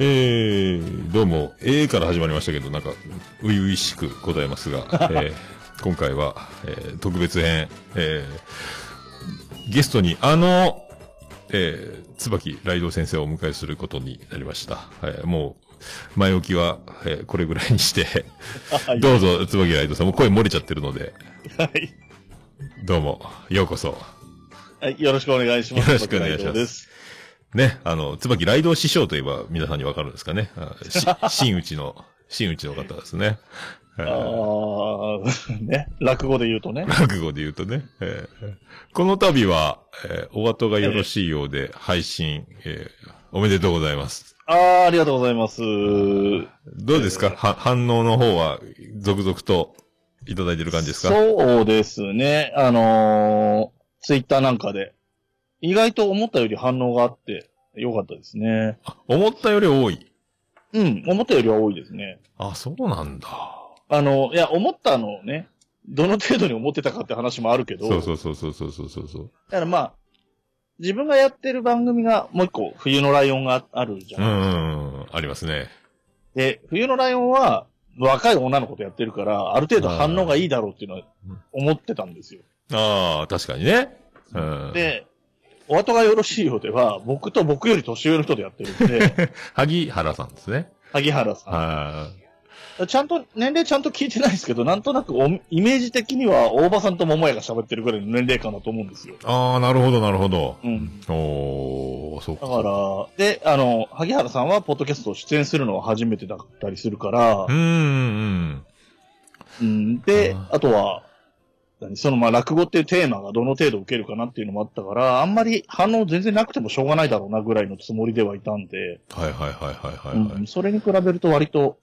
えー、どうも、A から始まりましたけど、なんか、初々しくございますが、えー、今回は、えー、特別編、えー、ゲストにあの、えー、椿ライド先生をお迎えすることになりました。えー、もう、前置きは、えー、これぐらいにしてどうぞ、椿ライドさんも声漏れちゃってるので。はい。どうも、ようこそ。はい、よろしくお願いします。よろしくお願いします。ね、あの、椿ライド師匠といえば皆さんにわかるんですかね。新内 の、新内の方ですね。ああ、ね。落語で言うとね。落語で言うとね。えー、この度は、えー、お後がよろしいようで配信、えー、おめでとうございます。ああ、ありがとうございます。どうですか、えー、は反応の方は、続々といただいてる感じですか？そうですね。あのー、ツイッターなんかで、意外と思ったより反応があって、よかったですね。思ったより多いうん、思ったよりは多いですね。あ、そうなんだ。あの、いや、思ったのをね、どの程度に思ってたかって話もあるけど。そうそうそうそうそうそうそう。だからまあ、自分がやってる番組がもう一個、冬のライオンがあるじゃないですか。うん、ありますね。で、冬のライオンは、若い女の子とやってるから、ある程度反応がいいだろうっていうのは思ってたんですよ。ああ、確かにね。うん、で、お後がよろしいようでは、僕と僕より年上の人でやってるんで。萩原さんですね。萩原さん。ちゃんと、年齢ちゃんと聞いてないですけど、なんとなくおイメージ的には、大場さんと桃屋が喋ってるぐらいの年齢かなと思うんですよ。ああ、なるほど、なるほど。うん。おそうか。だから、で、あの、萩原さんは、ポッドキャストを出演するのは初めてだったりするから、うん、うん。で、あとは、そのまあ落語っていうテーマがどの程度受けるかなっていうのもあったから、あんまり反応全然なくてもしょうがないだろうなぐらいのつもりではいたんで。はいはいはいはいはい、はいうん、それに比べると割と、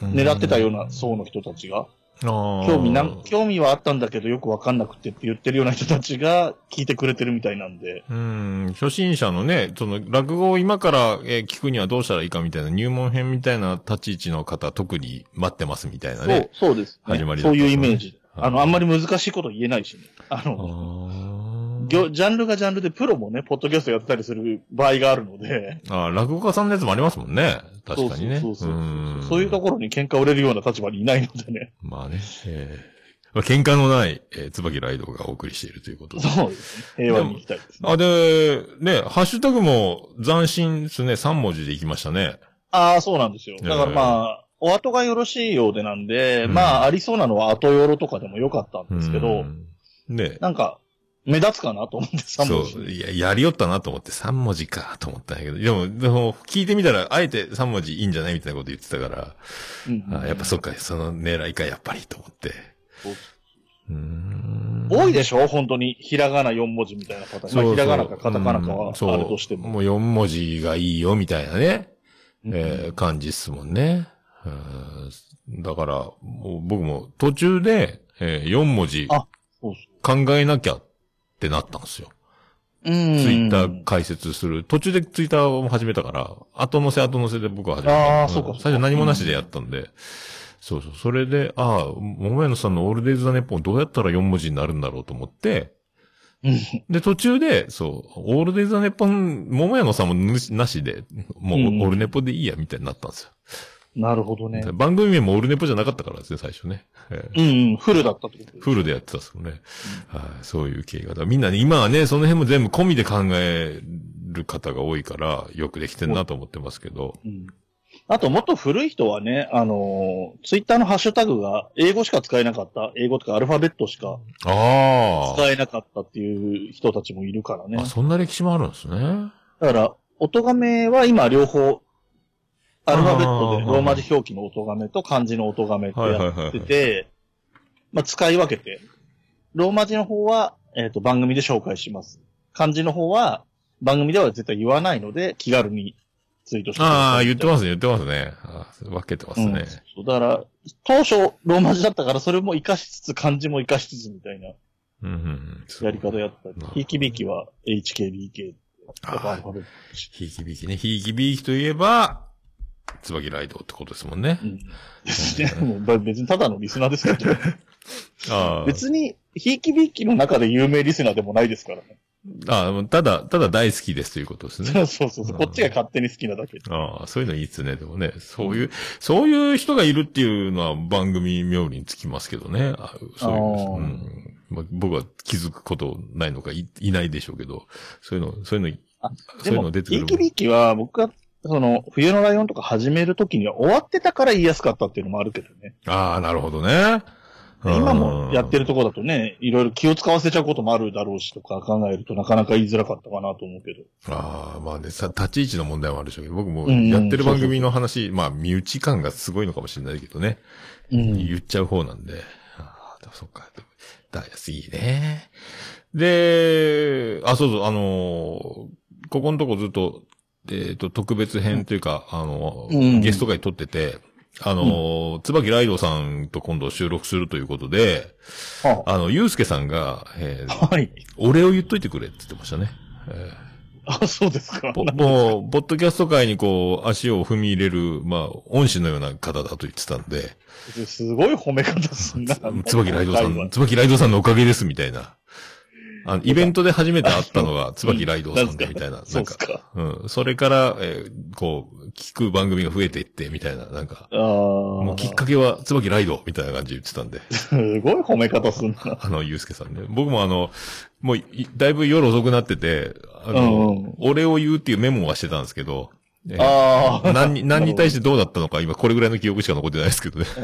狙ってたような層の人たちが、興味な、興味はあったんだけどよくわかんなくてって言ってるような人たちが聞いてくれてるみたいなんで。うん、初心者のね、その落語を今から、え聞くにはどうしたらいいかみたいな入門編みたいな立ち位置の方特に待ってますみたいなね。そう、そうです、ね、始まりそういうイメージ。あの、あんまり難しいこと言えないしね。あの、ジャンルがジャンルでプロもね、ポッドキャストやったりする場合があるので。ああ、落語家さんのやつもありますもんね。確かにね。そうそうそうそういうところに喧嘩売れるような立場にいないのでね。まあね。えー、まあ、喧嘩のない、えー、椿ライドがお送りしているということで。そうですね。平和に行きたいですね。あ、で、ね、ハッシュタグも斬新ですね。3文字で行きましたね。ああ、そうなんですよ。だからまあ、お後がよろしいようでなんで、うん、まあ、ありそうなのは後よろとかでもよかったんですけど、ね。なんか、目立つかなと思って3文字。そう。いや、やりよったなと思って3文字かと思ったんやけど、でも、でも、聞いてみたら、あえて3文字いいんじゃないみたいなこと言ってたから、うんあやっぱそっか、その狙いか、やっぱりと思って。うん多いでしょ？本当に。ひらがな4文字みたいなパターン。そうまあ、ひらがなかカタカナかはあるとしても。もう4文字がいいよ、みたいなね。えー、感じっすもんね。だから、もう僕も途中で、えー、4文字考えなきゃってなったんですよ。ツイッター解説する。途中でツイッターを始めたから、後乗せ後乗せで僕は始めた。ああ、そうか。最初何もなしでやったんで。そうそう。それで、ああ、桃屋のさんのオールデイズ・ザ・ネッポンどうやったら4文字になるんだろうと思って、で、途中で、そう、オールデイズ・ザ・ネッポン、桃屋のさんもなしで、もう、オールネポでいいや、みたいになったんですよ。なるほどね。番組名もオルネポじゃなかったからですね、最初ね。うんうん、フルだったってことフルでやってたんですよね。うん、はい、そういう経緯が。みんなね、今はね、その辺も全部込みで考える方が多いから、よくできてんなと思ってますけど。うん。あと、もっと古い人はね、あのー、ツイッターのハッシュタグが英語しか使えなかった、英語とかアルファベットしか使えなかったっていう人たちもいるからね。あ、そんな歴史もあるんですね。だから、音亀は今両方アルファベットでローマ字表記の音がめと漢字の音がめってやってて、まあ、使い分けて、ローマ字の方は、えっ、ー、と、番組で紹介します。漢字の方は、番組では絶対言わないので、気軽にツイートしてああ、言ってますね、言ってますね。分けてますね。うん、だから、当初、ローマ字だったから、それも活かしつつ、漢字も活かしつつみたいな、やり方やったり。ひいきびきは HKBK。ひいきびきね。ひいきびきといえば、椿ライドってことですもんね。うん。別にただのリスナーですけど。あ別に、ひいきびいきの中で有名リスナーでもないですからね。あただ、ただ大好きですということですね。そうそうそう。こっちが勝手に好きなだけ。ああ、そういうのいいっすね。でもね、そういう、そういう人がいるっていうのは番組妙につきますけどね。あそういうあーうんまあ、僕は気づくことないのかいいないでしょうけど、そういうの、そういうの、あそういうの出てくるーキビーキは僕が、その、冬のライオンとか始めるときには終わってたから言いやすかったっていうのもあるけどね。ああ、なるほどね。今もやってる。るとこだとね、いろいろ気を使わせちゃうこともあるだろうしとか考えるとなかなか言いづらかったかなと思うけど。ああ、まあね、さ、立ち位置の問題もあるでしょうけど、僕もやってる番組の話、まあ、身内感がすごいのかもしれないけどね。うん。言っちゃう方なんで。ああ、そっか。だ、いいね。で、あ、そうそう、あのーここのとこずっと、えっ、と、特別編というか、あのーうんゲスト会撮ってて、あのー椿ライドさんと今度収録するということで、はあの、ゆうすけさんが、えーあはい。お礼を言っといてくれって言ってましたね。えあ、そうですか。もう、ポッドキャスト界にこう、足を踏み入れる、まあ、恩師のような方だと言ってたんで、すごい褒め方すんな。つばきライドさん、つばきライドさんのおかげです、みたいな。あの、イベントで初めて会ったのが、つばきライドさんで、みたいな。そうですか。うん。それから、えーこう、聞く番組が増えていって、みたいな、なんか、ああ。もうきっかけは、つばきライド、みたいな感じで言ってたんで、すごい褒め方すんな。あの、ゆうすけさんね。僕もあの、もうい、だいぶ夜遅くなってて、あの、うんうん俺を言うっていうメモはしてたんですけど、えーああ。何に、何に対してどうだったのか、今これぐらいの記憶しか残ってないですけどね。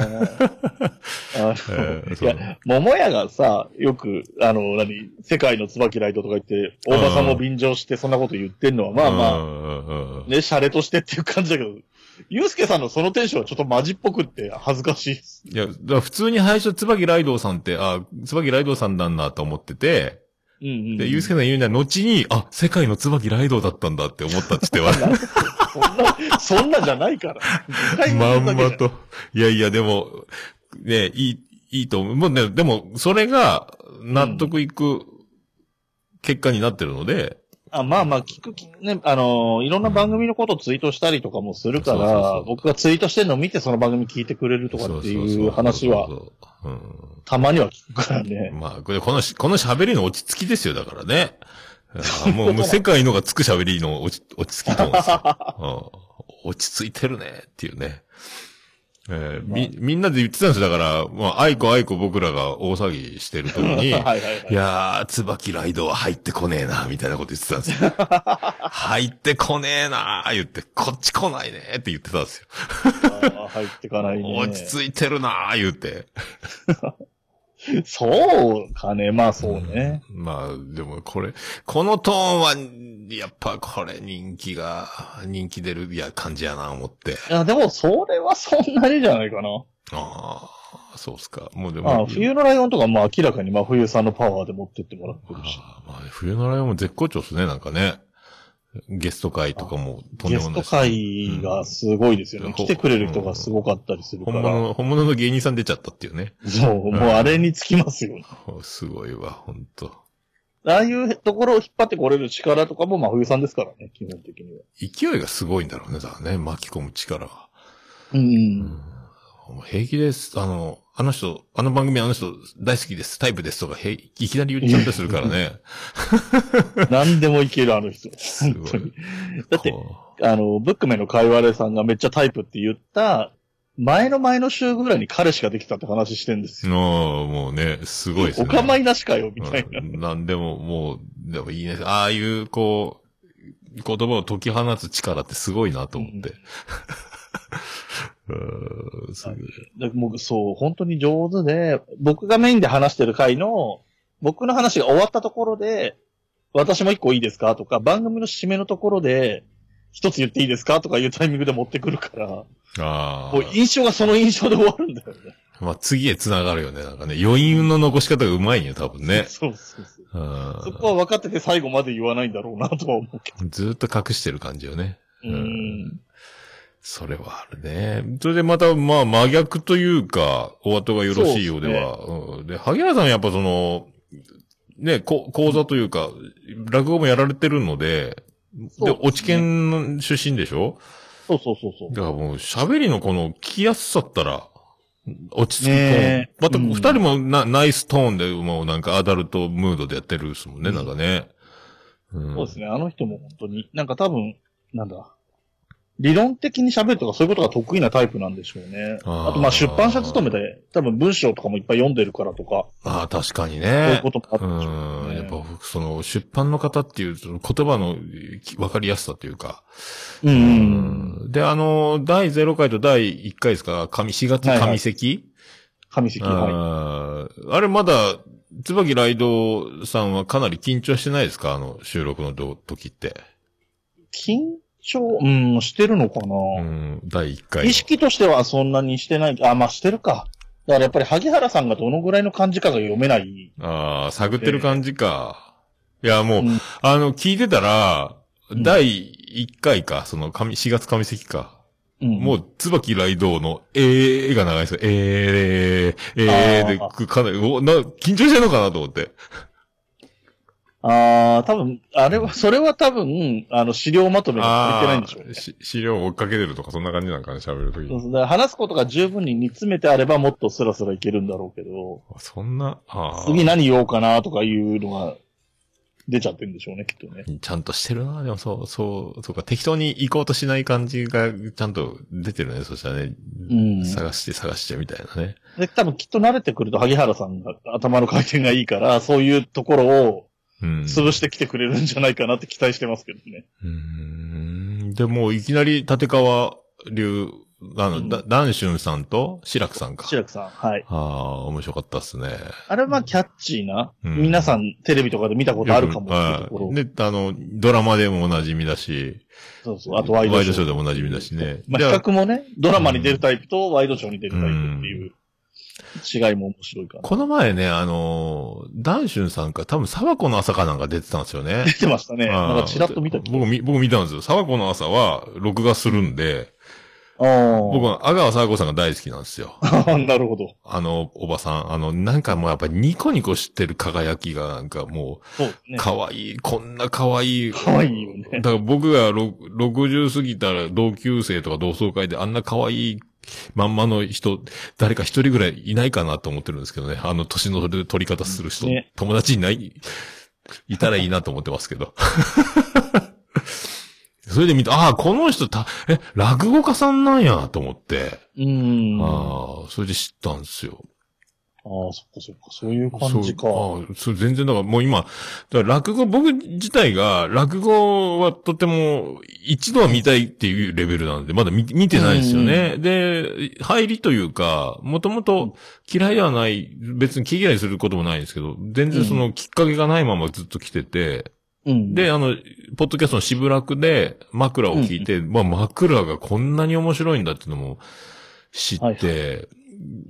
あ いや、桃屋がさ、よく、あの、何、世界の椿ライトとか言って、大場さんも便乗してそんなこと言ってんのは、まあまああ、ね、シャレとしてっていう感じだけど、ゆうすけさんのそのテンションはちょっとマジっぽくって恥ずかしい。いや、だ普通に最初、椿ライドウさんって、あ、椿ライドウさんなんだと思ってて、うんうん。で、ゆうすけさん言うには、後に、あ、世界の椿ライドウだったんだって思ったっつっては、そんな、そんなじゃないから。まんまと。いやいや、でも、ね、いい、いいと思う。もうね、でも、それが、納得いく結果になってるので、あまあまあ、聞くき、ね、あのーいろんな番組のことをツイートしたりとかもするから、僕がツイートしてるのを見てその番組聞いてくれるとかっていう話はたまには聞くからね。まあ、これ、このし、この喋りの落ち着きですよ、だからね。あもう、もう世界のがつく喋りの落ち、落ち着きと思うんですよ。うん、落ち着いてるね、っていうね。えーみ、みんなで言ってたんですよ。だから、まあ、愛子愛子僕らが大騒ぎしてる時に、はいはいはい。いやー、椿ライドは入ってこねえな、みたいなこと言ってたんですよ。入ってこねえなー、言って、こっち来ないねって言ってたんですよ。入ってかないね。落ち着いてるなー、言って。そうかね。まあそうね。まあ、でもこれ、このトーンは、やっぱこれ人気が、人気出る、いや、感じやな、思って。いや、でもそれはそんなにじゃないかな。ああ、そうっすか。もうでも。ああ冬のライオンとかも明らかに真冬さんのパワーで持ってってもらってるし。ああまあ、冬のライオンも絶好調っすね、なんかね。ゲスト会とかもとんでゲストもないし会がすごいですよね。うん来てくれる人がすごかったりするから。本物の、本物の芸人さん出ちゃったっていうね。そう、もうあれにつきますよ。すごいわ、ほんと。ああいうところを引っ張ってこれる力とかも真冬さんですからね、基本的には。勢いがすごいんだろうね、だからね、巻き込む力が。うん。もう平気です。あの、あの人、あの番組あの人大好きです、タイプですとか、へいいきなり言っちゃったりするからね。何でもいける、あの人。すごい本当に。だって、こあの、ブックメンのカイワレさんがめっちゃタイプって言った、前の前の週ぐらいに彼氏ができたって話してんですうよ。のもうね、すごいですね。お構いなしかよ、みたいな。うんなんでも、もう、でもいいね。ああいう、こう、言葉を解き放つ力ってすごいなと思って。うん、すごい。でもうそう、本当に上手で、僕がメインで話してる回の、僕の話が終わったところで、私も一個いいですか？とか、番組の締めのところで、一つ言っていいですか？とかいうタイミングで持ってくるから、あもう印象がその印象で終わるんだよね。あ。まあ、次へ繋がるよね。なんかね、余韻の残し方がうまいんよ、多分ね。そうそうそう。うんそこは分かってて最後まで言わないんだろうなとは思うけど。ずーっと隠してる感じよね。うん。それはあるね。それでまた、まあ、真逆というか、お後がよろしいようでは。うんで、萩原さんはやっぱその、ね、こ講座というか、落語もやられてるので、で、そうで落ち県の出身でしょ？そうそうそうそう。だからもう、喋りのこの聞きやすさったら、落ち着くトーン。ねえまた、うん二人もな、ナイストーンで、もうなんかアダルトムードでやってるですもんね、なんかね。うん、そうですね。あの人も本当に、なんか多分、なんだ。理論的に喋るとかそういうことが得意なタイプなんでしょうね。あとまあ出版社勤めで、多分文章とかもいっぱい読んでるからとか、ああ、確かにそういうね。こともあでしょうん。うね。やっぱ、その、出版の方っていう、言葉の分かりやすさというか。うんうん。うんで、あの、第0回と第1回ですか、上、4月上石、神石、はあーあれまだ、椿ライドさんはかなり緊張してないですか？あの、収録の時って。い。緊張、うん、してるのかな、うん、第1回の。意識としてはそんなにしてない。あ、まあしてるか。だからやっぱり萩原さんがどのぐらいの感じかが読めない。ああ、探ってる感じか。いや、もう、うんあの、聞いてたら、ん第1回か、その、上、4月上関か。うんもう、椿ライドの、えーが長いですよ。えー、えー、で、あかなり、おな、緊張してんのかなと思って。ああ、多分、あれは、それは多分、あの、資料まとめが足りてないんでしょうね。し資料を追っかけてるとか、そんな感じなんかね、喋るときそうそうだから話すことが十分に煮詰めてあればもっとスラスラいけるんだろうけど、そんな、ああ。次何言おうかなとかいうのが出ちゃってるんでしょうね、きっとね。ちゃんとしてるな。でもそう、そう、そうか、適当に行こうとしない感じが、ちゃんと出てるね。そしたらね、うん探して探してみたいなね。で、多分きっと慣れてくると萩原さんが頭の回転がいいから、そういうところをうん。潰してきてくれるんじゃないかなって期待してますけどね。うーん。でも、いきなり立川流、あの、うんだダンシュンさんと志らくさんか。白くさん、はい。ああ、面白かったっすね。あれはキャッチーな、うん皆さんテレビとかで見たことあるかもはい。で、あの、ドラマでもおなじみだし、そうそう。あとワイドショー。でもおなじみだしね。まあ、比で較もね、ドラマに出るタイプとワイドショーに出るタイプっていう違いも面白いから。この前ね、あの、ダンシュンさんか、多分、沢子の朝かなんか出てたんですよね。出てましたね。なんかチラッと見た。僕見、僕見たんですよ。沢子の朝は、録画するんで。僕は阿川沢子さんが大好きなんですよ。なるほど。あの、おばさん。あの、なんかもうやっぱりニコニコしてる輝きがなんかもそう。可愛い、こんな可愛い。可愛いよねだから僕がろ60過ぎたら同級生とか同窓会であんな可愛いまんまの人、誰か一人ぐらいいないかなと思ってるんですけどね。あの年の取り方する人、ね友達いない、いたらいいなと思ってますけど。それで見た、ああ、この人た、え、落語家さんなんや、と思って。うーん。あああ、それで知ったんですよ。あ、そっかそっか。そういう感じか。そうああそれ全然だからもう今、だから落語、僕自体が落語はとても一度は見たいっていうレベルなんで、まだ見見てないんですよね。で、入りというか、もともと嫌いではない、別に気嫌いすることもないんですけど、全然そのきっかけがないままずっと来てて、うん。で、あの、ポッドキャストのしぶらくで枕を聞いて、まあ枕がこんなに面白いんだっていうのも知って、はいうん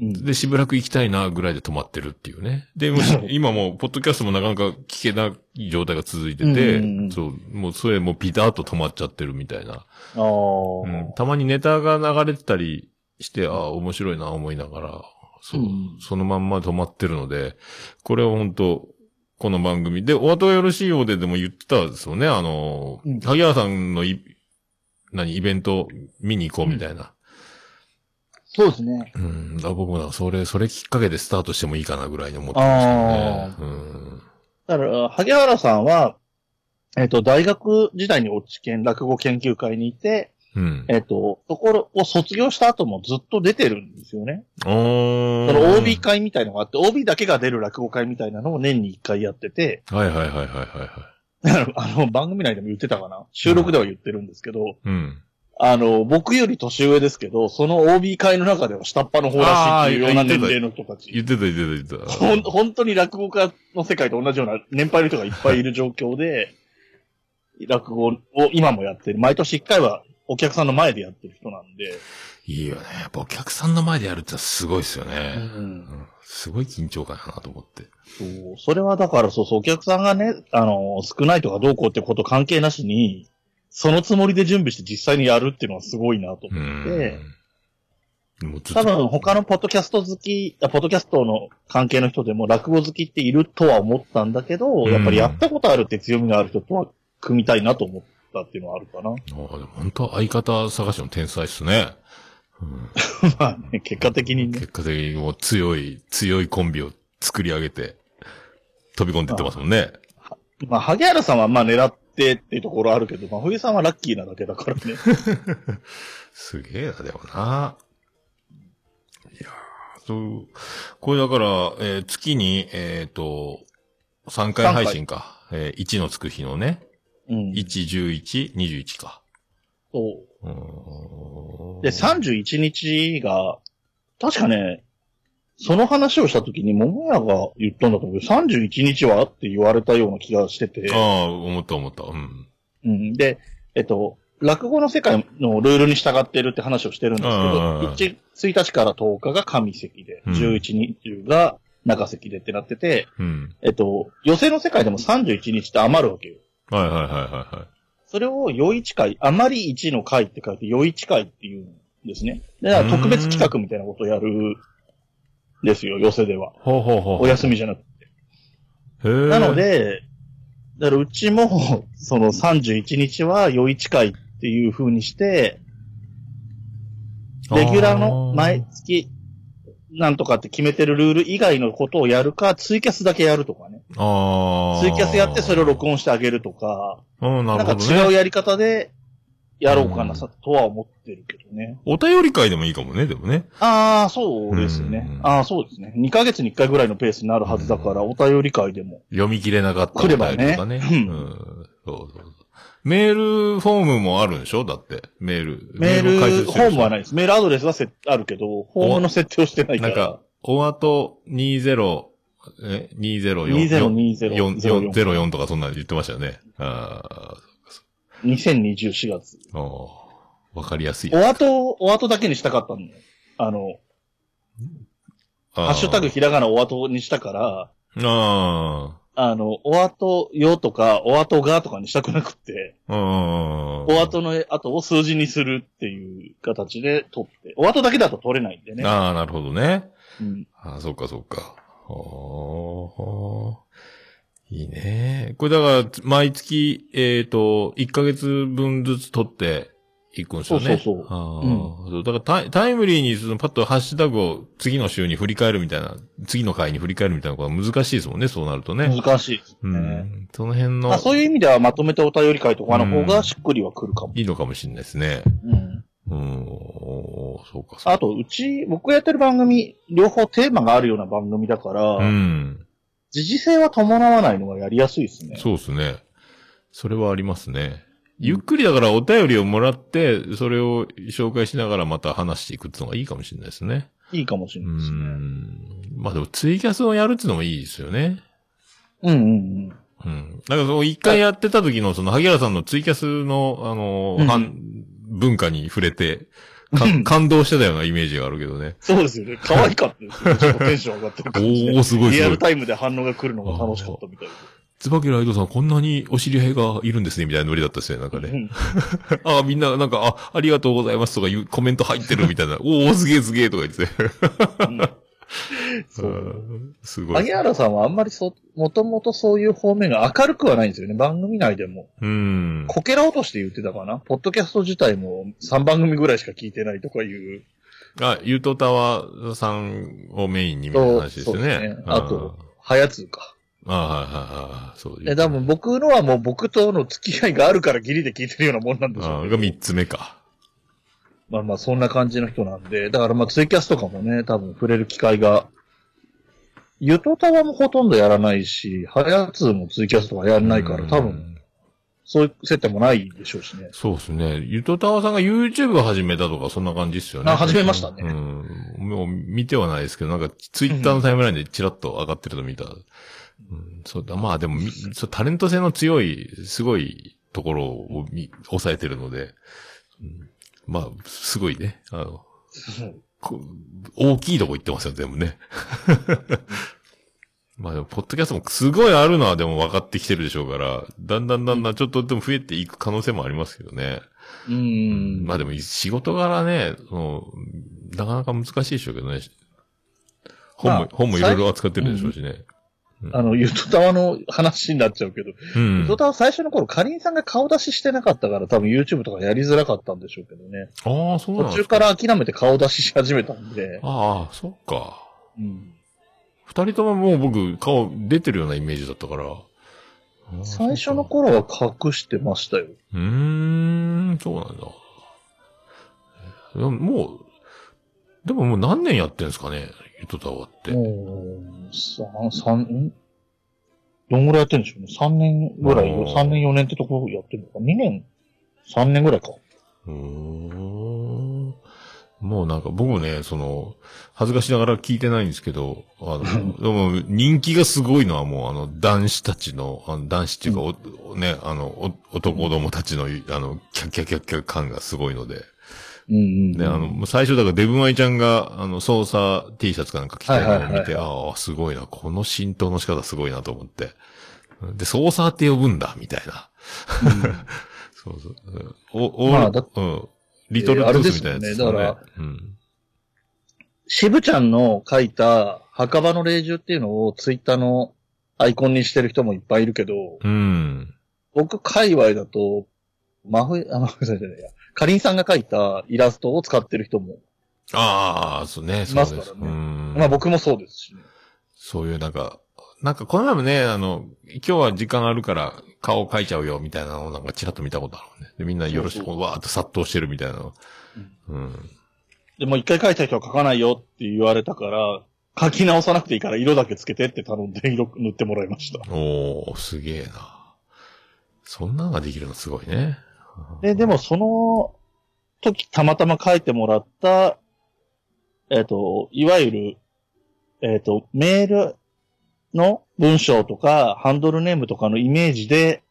で、しぶらく行きたいなぐらいで止まってるっていうね。で、もし今もう、ポッドキャストもなかなか聞けない状態が続いてて、そう、もうそれもうピタッと止まっちゃってるみたいな。ああ、うん、たまにネタが流れてたりして、ああ、面白いな思いながら、そう、うんそのまんま止まってるので、これは本当この番組で、お後がよろしいようででも言ってたんですよね。あの、うん。萩原さんのい、何、イベント見に行こうみたいな。そうですね。うん。だ僕もそれ、それきっかけでスタートしてもいいかなぐらいに思ってますけどね。あうん。だから、萩原さんは、えっ、と、大学時代に落ち研落語研究会にいて、うん。えっ、と、ところを卒業した後もずっと出てるんですよね。その OB 会みたいのがあって、OB だけが出る落語会みたいなのを年に1回やってて、はいはいはいはいはいはい。あの、番組内でも言ってたかな収録では言ってるんですけど、うん。あの、僕より年上ですけど、その OB 会の中では下っ端の方らしいっていうような年齢の人たち。言ってた言ってた言ってた。ほん、本当に落語家の世界と同じような年配の人がいっぱいいる状況で、落語を今もやってる。毎年1回はお客さんの前でやってる人なんで。いいよね。やっぱお客さんの前でやるってすごいですよね。う。うんんすごい緊張感やなと思って。そう。それはだからそうそう、お客さんがね、あの、少ないとかどうこうってこと関係なしに、そのつもりで準備して実際にやるっていうのはすごいなとう思って、多分他のポッドキャスト好き、あポッドキャストの関係の人でも落語好きっているとは思ったんだけど、うんやっぱりやったことあるって強みがある人とは組みたいなと思ったっていうのはあるかな。ああでも本当相方探しの天才っすね。うん、まあね、結果的にね。結果的にもう強い、強いコンビを作り上げて、飛び込んでってますもんね。まあ、萩原さんはまあ狙ってっていうところあるけど、まあ、冬さんはラッキーなだけだからね。すげえな、でもな。いやーそう、これだから、えー月に、えっ、と、3回配信か。えー1のつく日のね。うん。1、11、21か。そう。で、31日が、確かね、その話をした時に桃屋が言ったんだと思うけど、31日はって言われたような気がしてて、ああ、思った思った。うん。うん。で、えっと、落語の世界のルールに従ってるって話をしてるんですけど、1, 1日から10日が上席で、うん11、20が中席でってなってて、うん。えっと、寄席の世界でも31日って余るわけよ。はいはいはいはいはい。それを、余一会、余り1の会って書いて、余一会っていうんですね。でだから特別企画みたいなことをやるんですよ、寄席では。ほうほうほう。お休みじゃなくて。へーなの、で、だからうちも、その31日は余一会っていう風にして、レギュラーの毎月、なんとかって決めてるルール以外のことをやるか、ツイキャスだけやるとかね。ああ。ツイキャスやってそれを録音してあげるとか、うん、ななんかるほどね。違うやり方でやろうかなさ、とは思ってるけどね。お便り会でもいいかもね、でもね。ああ、そうですね。ああ、そうですね。2ヶ月に1回ぐらいのペースになるはずだから、お便り会でも。読み切れなかったりとかね。来ればね。うん。そうそう。メールフォームもあるんでしょ？だって。メール。メール、ールフォームはないです。メールアドレスはせあるけど、フォームの設定をしてないから。なんか、おあと20、え、2 0 4 2 0 2 0 4 4とかそんなの言ってましたよね。ああ、2024月。わかりやすい。お後、お後だけにしたかったの。あの、あハッシュタグひらがなお後にしたから、ああの、お後よとか、お後がとかにしたくなくって、お後の後を数字にするっていう形で取って、お後だけだと取れないんでね。ああ、なるほどね。うん。ああ、そっかそっか。いいね。これだから、毎月、えっ、と、1ヶ月分ずつ取っていくんですよね。そうそうそうあーそうだからタイタイムリーにそのパッとハッシュタグを次の週に振り返るみたいな、次の回に振り返るみたいなことは難しいですもんね、そうなるとね。難しいですうね。ん。その辺のまあ、、そういう意味ではまとめてお便り会とかの方がしっくりはくるかも。いいのかもしれないですね。うん。うん。そうか、そうか。あと、うち、僕がやってる番組、両方テーマがあるような番組だから、うん。時事性は伴わないのがやりやすいですね。そうですね。それはありますね。ゆっくりだからお便りをもらって、それを紹介しながらまた話していくっていうのがいいかもしれないですね。いいかもしれうないですね。ん。まあでもツイキャスをやるっていうのもいいですよね。うんうんうん。うん。なんかその一回やってた時のその萩原さんのツイキャスの、あの、うん文化に触れて、感動してたようなイメージがあるけどね。そうですよね。可愛かったですよ。ちょっとテンション上がってる感じで。おー、すごいすごい。リアルタイムで反応が来るのが楽しかったみたい椿ライドさんこんなにお知り合いがいるんですね、みたいなノリだったですね、なんかで。ね。うん あ、みんな、なんか、あ、ありがとうございますとかいうコメント入ってるみたいな。おお、すげえすげえとか言って。そう。うんすごい。萩原さんはあんまりそ、もともとそういう方面が明るくはないんですよね。番組内でも。うん。こけら落として言ってたかな？ポッドキャスト自体も3番組ぐらいしか聞いてないとかいう。あ、ゆうとたわさんをメインにみたいな話ですよそうね。ですねあと、はやつか。ああ、はいはいはい。そうえ、多分僕のはもう僕との付き合いがあるからギリで聞いてるようなもんなんでしょうけどああが三つ目か。まあまあそんな感じの人なんで、だからまあツイキャスとかもね、多分触れる機会が、ゆとたわもほとんどやらないし、はやつもツイキャスとかやらないから、多分、うん。そういう接点もないでしょうしね。そうですね。ゆとたわさんが YouTube を始めたとか、そんな感じですよね。あ始めましたねうん。もう見てはないですけど、なんか、ツイッターのタイムラインでチラッと上がってるの見た。うん、そうだ。まあでもみそう、タレント性の強い、すごいところを見抑えてるので、うんまあ、すごいね。あの、こ大きいとこ行ってますよ、全部ね。まあでも、ポッドキャストもすごいあるのはでも分かってきてるでしょうから、だんだんだんだんちょっとでも増えていく可能性もありますけどね。うーん。まあでも、仕事柄ね、その、なかなか難しいでしょうけどね。本も、まあ本もいろいろ扱ってるでしょうしね。あの、ゆとたわの話になっちゃうけど、うん。ゆとたわ最初の頃、かりんさんが顔出ししてなかったから、多分 YouTube とかやりづらかったんでしょうけどね。ああ、そうなん途中か。から諦めて顔出しし始めたんで、ああ、そっか。うん。二人とももう僕、顔出てるようなイメージだったから。最初の頃は隠してましたよ。うーん、そうなんだ。もう、でももう何年やってんですかね、ゆとたわって。もう、三、三、んどんぐらいやってるんでしょうね。三年ぐらい、三年四年ってところやってるのか。二年、三年ぐらいか。うーん。もうなんか僕もね、その、恥ずかしながら聞いてないんですけど、あの、でも人気がすごいのはもうあの男子たちの、あの男子っていうかお、ね、あの、お男どもたちの、あの、キャッキャキャッキャ感がすごいので、うんうん、ね、あの、最初だからデブマイちゃんが、あの、操作 T シャツかなんか着てるのを見て、ああ、すごいな、この浸透の仕方すごいなと思って。で、操作って呼ぶんだ、みたいな。そうそう。お、お、まあだうん。リトルトゥースみたいなやつ、えーあれですよねだかうん。渋ちゃんの書いた墓場の霊獣っていうのをツイッターのアイコンにしてる人もいっぱいいるけど、うん。僕、界隈だと、真冬、あ、真冬じゃないや。かりんさんが書いたイラストを使ってる人も、ああ、そうね、そうです。ねうん。まあ僕もそうですしね。そういうなんか、なんかこの前もね、あの、今日は時間あるから顔描いちゃうよ、みたいなのをなんかチラッと見たことあるもんね。で、みんなよろしく、そうわーっと殺到してるみたいなの。うん。でも一回書いた人は書かないよって言われたから、書き直さなくていいから色だけつけてって頼んで色塗ってもらいました。おー、すげえな。そんなのができるのすごいね。で、でもその時たまたま書いてもらった、えっ、と、いわゆる、えっ、と、メールの文章とか、ハンドルネームとかのイメージで、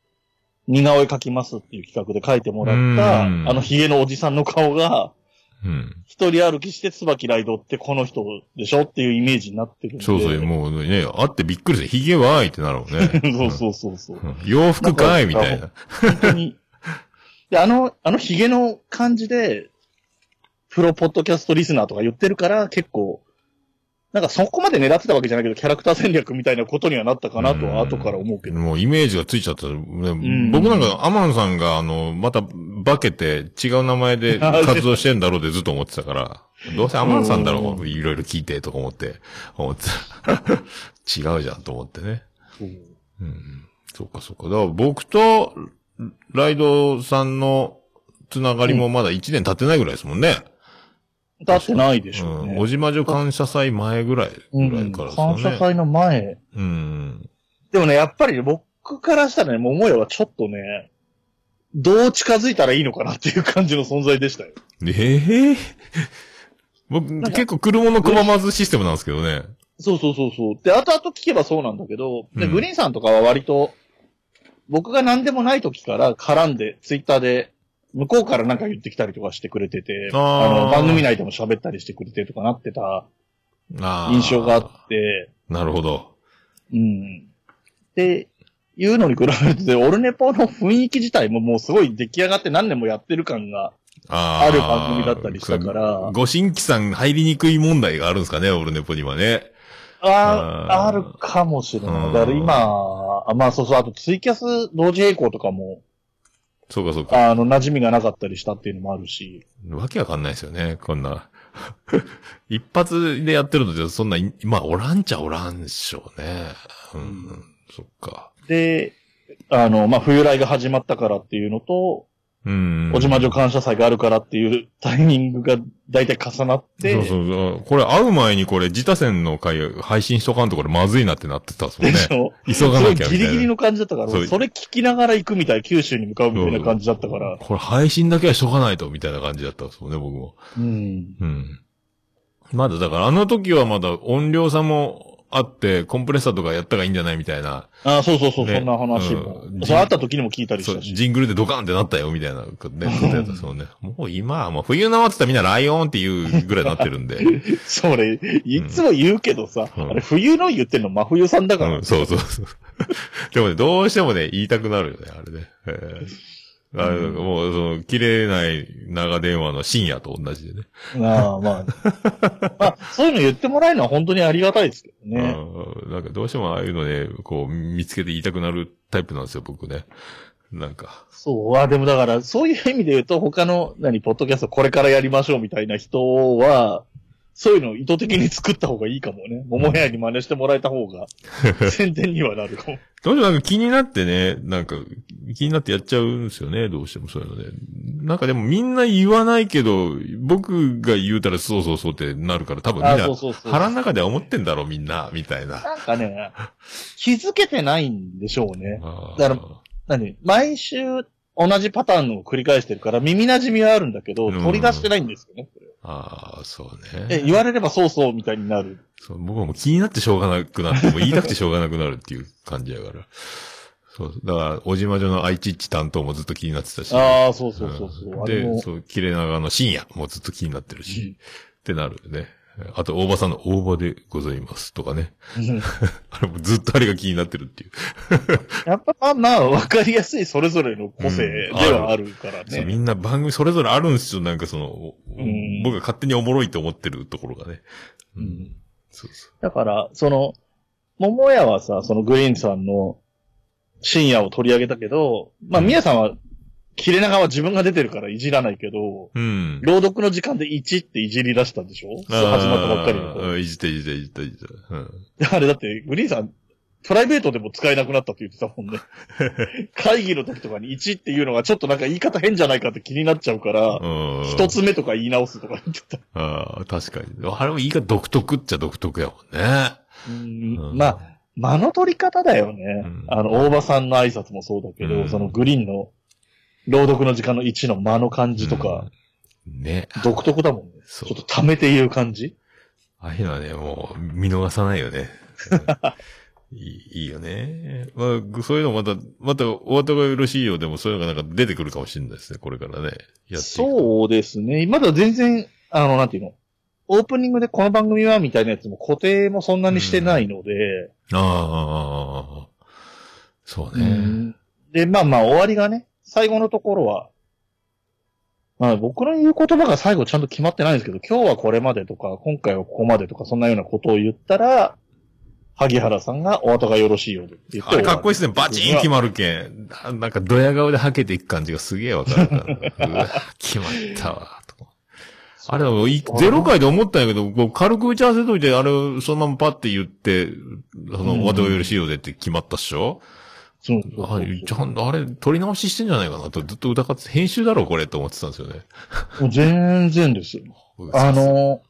似顔絵描きますっていう企画で書いてもらった、あうんのヒゲのおじさんの顔が、うん。一人歩きして椿ライドってこの人でしょっていうイメージになってるんで。そうそう、もうね、会ってびっくりして、髭はーいってなるもんね。そうそうそうそう。うん洋服かいみたいな。本当に。で、あの、あのヒゲの感じで、プロポッドキャストリスナーとか言ってるから、結構、なんかそこまで狙ってたわけじゃないけど、キャラクター戦略みたいなことにはなったかなとは後から思うけど。もうイメージがついちゃった。ねん僕なんか、アマンさんが、あの、また、化けて、違う名前で 活動してんだろうってずっと思ってたから、どうせアマンさんだろうう、いろいろ聞いて、とか思って、思ってた。違うじゃんと思ってね。うん。そっかそっか。だから僕と、ライドさんのつながりもまだ1年経ってないぐらいですもんね。だってないでしょううん。ね。小島女感謝祭前ぐらい、うぐらいん。からですよね。感謝祭の前。うん。でもね、やっぱりね僕からしたらね、桃屋はちょっとね、どう近づいたらいいのかなっていう感じの存在でしたよ。ええ僕、なんか結構車の拒まずシステムなんですけどね。そうそうそうそう。で、後々聞けばそうなんだけど、で、うんグリーンさんとかは割と、僕が何でもない時から絡んで、ツイッターで、向こうからなんか言ってきたりとかしてくれてて、あの、番組内でも喋ったりしてくれてとかなってた。印象があって、なるほど。うん。っていうのに比べると、オルネポの雰囲気自体ももうすごい出来上がって何年もやってる感があある番組だったりしたからご新規さん入りにくい問題があるんですかね、オルネポにはね。ああるかもしれない。うんだから今、あまあそうそう、あとツイキャス同時並行とかも、そうかそうか。あの、馴染みがなかったりしたっていうのもあるし。わけわかんないですよね、こんな。一発でやってるので、そんな、まあ、おらんちゃおらんっしょうね。うん、そっか。で、あの、まあ、冬来が始まったからっていうのと、うん。おじまじょ感謝祭があるからっていうタイミングが大体重なって、そうそうそう。これ会う前にこれ、自他戦の回配信しとかんとこれまずいなってなってたんですもんね。でしょ急がなきゃみたいな。ギリギリの感じだったから、そそうれ聞きながら行くみたい、九州に向かうみたいな感じだったから。これ配信だけはしとかないと、みたいな感じだったんですもんね、僕も。うん。うん。まだだから、あの時はまだ音量差もあって、コンプレッサーとかやった方がいいんじゃないみたいな。あそうそうそう、ねそんな話も。うんそう、会った時にも聞いたりそう、したし。ジングルでドカンってなったよ、みたいな、ね、ことやったんですもんね。もう今はもう冬のって言ったらみんなライオンっていうぐらいになってるんで。それ、いつも言うけどさ、うんあれ冬の言ってんの真冬さんだから。うん、そうそうそう。でもね、どうしてもね、言いたくなるよね、あれね。えーあうんもう、その、切れない長電話の深夜と同じでね。ああ、まあ。まあ、そういうの言ってもらえるのは本当にありがたいですけどね。うんなんかどうしてもああいうのね、こう、見つけて言いたくなるタイプなんですよ、僕ね。なんか。そう。あ、でもだから、そういう意味で言うと、他の、何、ポッドキャストこれからやりましょうみたいな人は、そういうのを意図的に作った方がいいかもね。桃屋に真似してもらえた方が、宣伝にはなるかも。どうしてもなんか気になってね、なんか気になってやっちゃうんですよね、どうしてもそういうのね。なんかでもみんな言わないけど、僕が言うたらそうそうそうってなるから多分みんあ、なそうそうそう。腹の中では思ってんだろうみんな、みたいな。なんかね、気づけてないんでしょうね。だから何？毎週同じパターンを繰り返してるから耳馴染みはあるんだけど、うん取り出してないんですよね。これあー、そうえ、ね。言われればそうそうみたいになる。そう僕はもう気になってしょうがなくなって、もう言いたくてしょうがなくなるっていう感じやから。そう。だから、おじまじょの愛知一担当もずっと気になってたし。ああ、そうそうそうそう。んあれもで、そう、切れ長の深夜もずっと気になってるし、うんってなるね。あと、大場さんの大場でございますとかね。うん あれもずっとあれが気になってるっていう。やっぱまあまあ、わかりやすいそれぞれの個性ではあるからそうみね。んな番組それぞれあるんですよ。なんかその、ん僕が勝手におもろいと思ってるところがね。う。うんんそうそだから、その、桃屋はさ、そのグリーンさんの深夜を取り上げたけど、まあ、うん宮さんは、切れ長は自分が出てるからいじらないけど、う。うん。朗読の時間で1っていじり出したんでしょ？始まったばっかりのいじっていじっていじっていじって。うん。あれだって、グリーンさん、プライベートでも使えなくなったって言ってたもんね。会議の時とかに1っていうのがちょっとなんか言い方変じゃないかって気になっちゃうから、うん。一つ目とか言い直すとか言ってた。ああ、確かに。あれも言い方独特っちゃ独特やもんね。うんまあ、間の取り方だよね。うんあの、大場さんの挨拶もそうだけど、うんそのグリーンの朗読の時間の1の間の感じとか、ね。独特だもんね。そうちょっと溜めて言う感じああいうのはね、もう見逃さないよね。いいいいよね。まあ、そういうのまた、またお後がよろしいようでもそういうのがなんか出てくるかもしれないですね、これからね。やそうですね。まだ全然、あの、なんていうの？オープニングでこの番組はみたいなやつも固定もそんなにしてないので、ああああ、そううね。んで、まあまあ終わりがね、最後のところは、まあ僕の言う言葉が最後ちゃんと決まってないんですけど、今日はこれまでとか、今回はここまでとか、そんなようなことを言ったら、萩原さんがお後がよろしいようでって言ってあれかっこいいですね。バチン決まるけん。ななんかドヤ顔ではけていく感じがすげえわかるから。うわ決まったわ。とか あれはゼロ回で思ったんやけど、こう軽く打ち合わせといて、あれをそのままパッて言って、その、うんお後がよろしいようでって決まったっしょ、そうそうそうあれ、ちゃんと、あれ、撮り直ししてんじゃないかなと。ずっと疑って、編集だろ、これ、と思ってたんですよね。全然です。あ、の、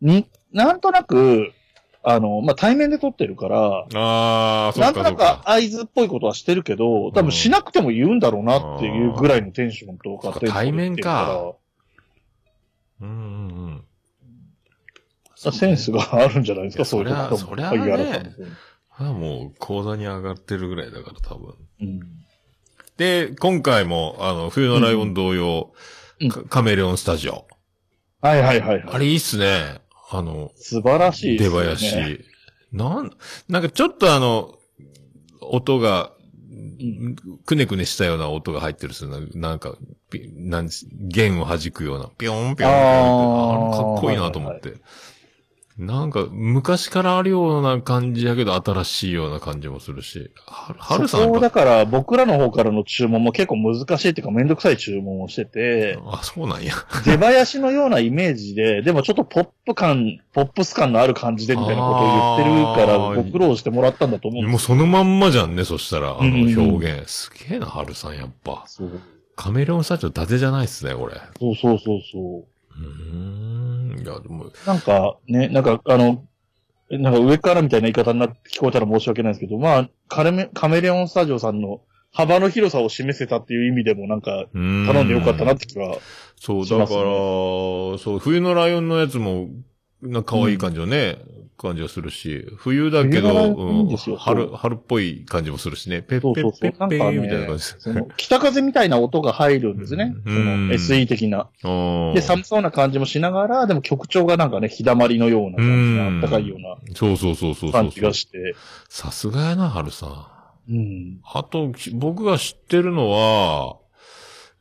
に、なんとなく、あの、まあ、対面で撮ってるから、ああ、そなんとなく。合図っぽいことはしてるけど、多分しなくても言うんだろうなっていうぐらいのテンションとかそうか対面か。うんうんうん。センスがあるんじゃないですか、そういうことそりゃそりゃねあもう、講座に上がってるぐらいだから、多分。うん。で、今回も、あの、冬のライオン同様、うんカカメレオンスタジオ。はいはいはいはい。あれいいっすね。あの、素晴らしいで出。囃子。なん、なんかちょっとあの、音が、んくねくねしたような音が入ってるっすよななんか、ピなん弦を弾くような、ピョンピョンピョンって、あーあれかっこいいなと思って。なんか、昔からあるような感じやけど、新しいような感じもするし。ははるさんそこやっだから僕らの方からの注文も結構難しいっていうかめんどくさい注文をしてて、ぱ、あ、そうなんや。出囃子のようなイメージで、でもちょっとポップ感、ポップス感のある感じでみたいなことを言ってるから、あーご苦労してもらったんだと思うんですもうそのまんまじゃんね、そしたら、あうんうんうんの表現。すげえな、はるさん、やっぱ。そうカメレオンスタジオ伊達じゃないっすね、これ。そうそうそうそう。うーん。いや、でも、なんかね、なんかあの、なんか上からみたいな言い方になって聞こえたら申し訳ないですけど、まあ、カレメカメレオンスタジオさんの幅の広さを示せたっていう意味でもなんか頼頼んでよかったなって気は。そう、しますねだから、そう、冬のライオンのやつも、な、可愛い感じのね、感じがするし、冬だけど、春、春っぽい感じもするしね、ペッペ。ッペッペなんかーみたいな感ね、じ北風みたいな音が入るんですね。うんその SE 的な。で、寒そうな感じもしながら、でも曲調がなんかね、日だまりのような感じがあったかいようなそうそうそうそうそう感じがして。さすがやな、春さん。うん。あと、き僕が知ってるのは、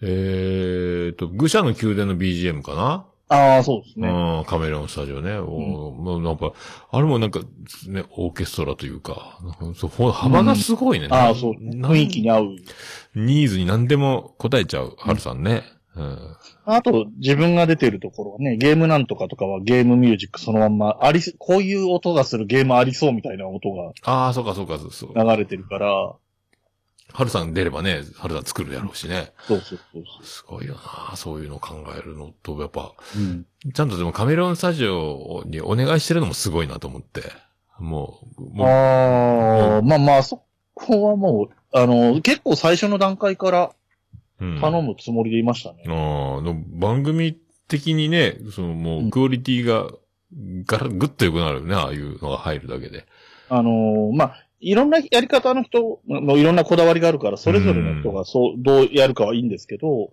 えーと、愚者の宮殿の BGM かな、ああ、そうですね。うん、カメレオンスタジオね。おもうなんか、あれもなんか、ね、オーケストラというか、なんかそうほ幅がすごいね。ああ、そう。な雰囲気に合う。ニーズに何でも答えちゃう、ハルさんね。うん。あと、自分が出てるところはね、ゲームなんとかとかはゲームミュージックそのまんま、ありす、こういう音がするゲームありそうみたいな音がああ、そうかそうか、そうそう。流れてるから、はるさん出ればね、はるさん作るやろうしね。そうそうそうすごいよなそういうの考えるのと、やっぱ、そう。うん。ちゃんとでもカメレオンスタジオにお願いしてるのもすごいなと思って。もう、もう、ああ、まあまあ、そこはもう、あの、結構最初の段階からうん頼むつもりでいましたね。ああ、の番組的にね、そのもう、クオリティが、ガラ、ぐっと良くなるよね、ああいうのが入るだけで。あのーまあ、いろんなやり方の人のいろんなこだわりがあるから、それぞれの人がそう、どうやるかはいいんですけど、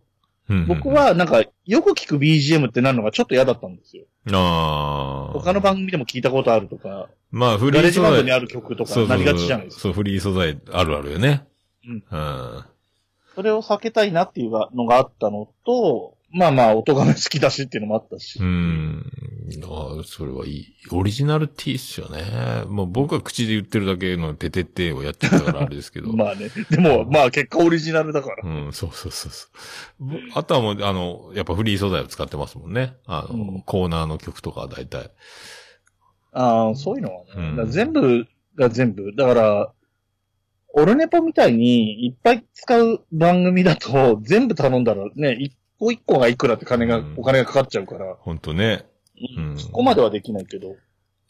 うん僕、はなんか、よく聞く BGM ってなるのがちょっと嫌だったんですよ。ああ。他の番組でも聞いたことあるとか、まあ、フリガレー素材。ージバンドにある曲とかなりがちじゃないですか？そう、フリー素材あるあるよね。うん。うん。それを避けたいなっていうのがあったのと、まあまあ、音がめ好きだしっていうのもあったし。うん。ああ、それはいい。オリジナルティーっすよね。もう僕は口で言ってるだけのテテテをやってたからあれですけど。まあね。でも、まあ結果オリジナルだから。うん、そうそうそうそう。ぼあとはもう、あの、やっぱフリー素材を使ってますもんね。あの、うんコーナーの曲とかは大体。ああ、そういうのはね。うん全部が全部。だから、オルネポみたいにいっぱい使う番組だと、全部頼んだらね、一個一個がいくらって金が、うんお金がかかっちゃうから、ほんとね。うんそこまではできないけど。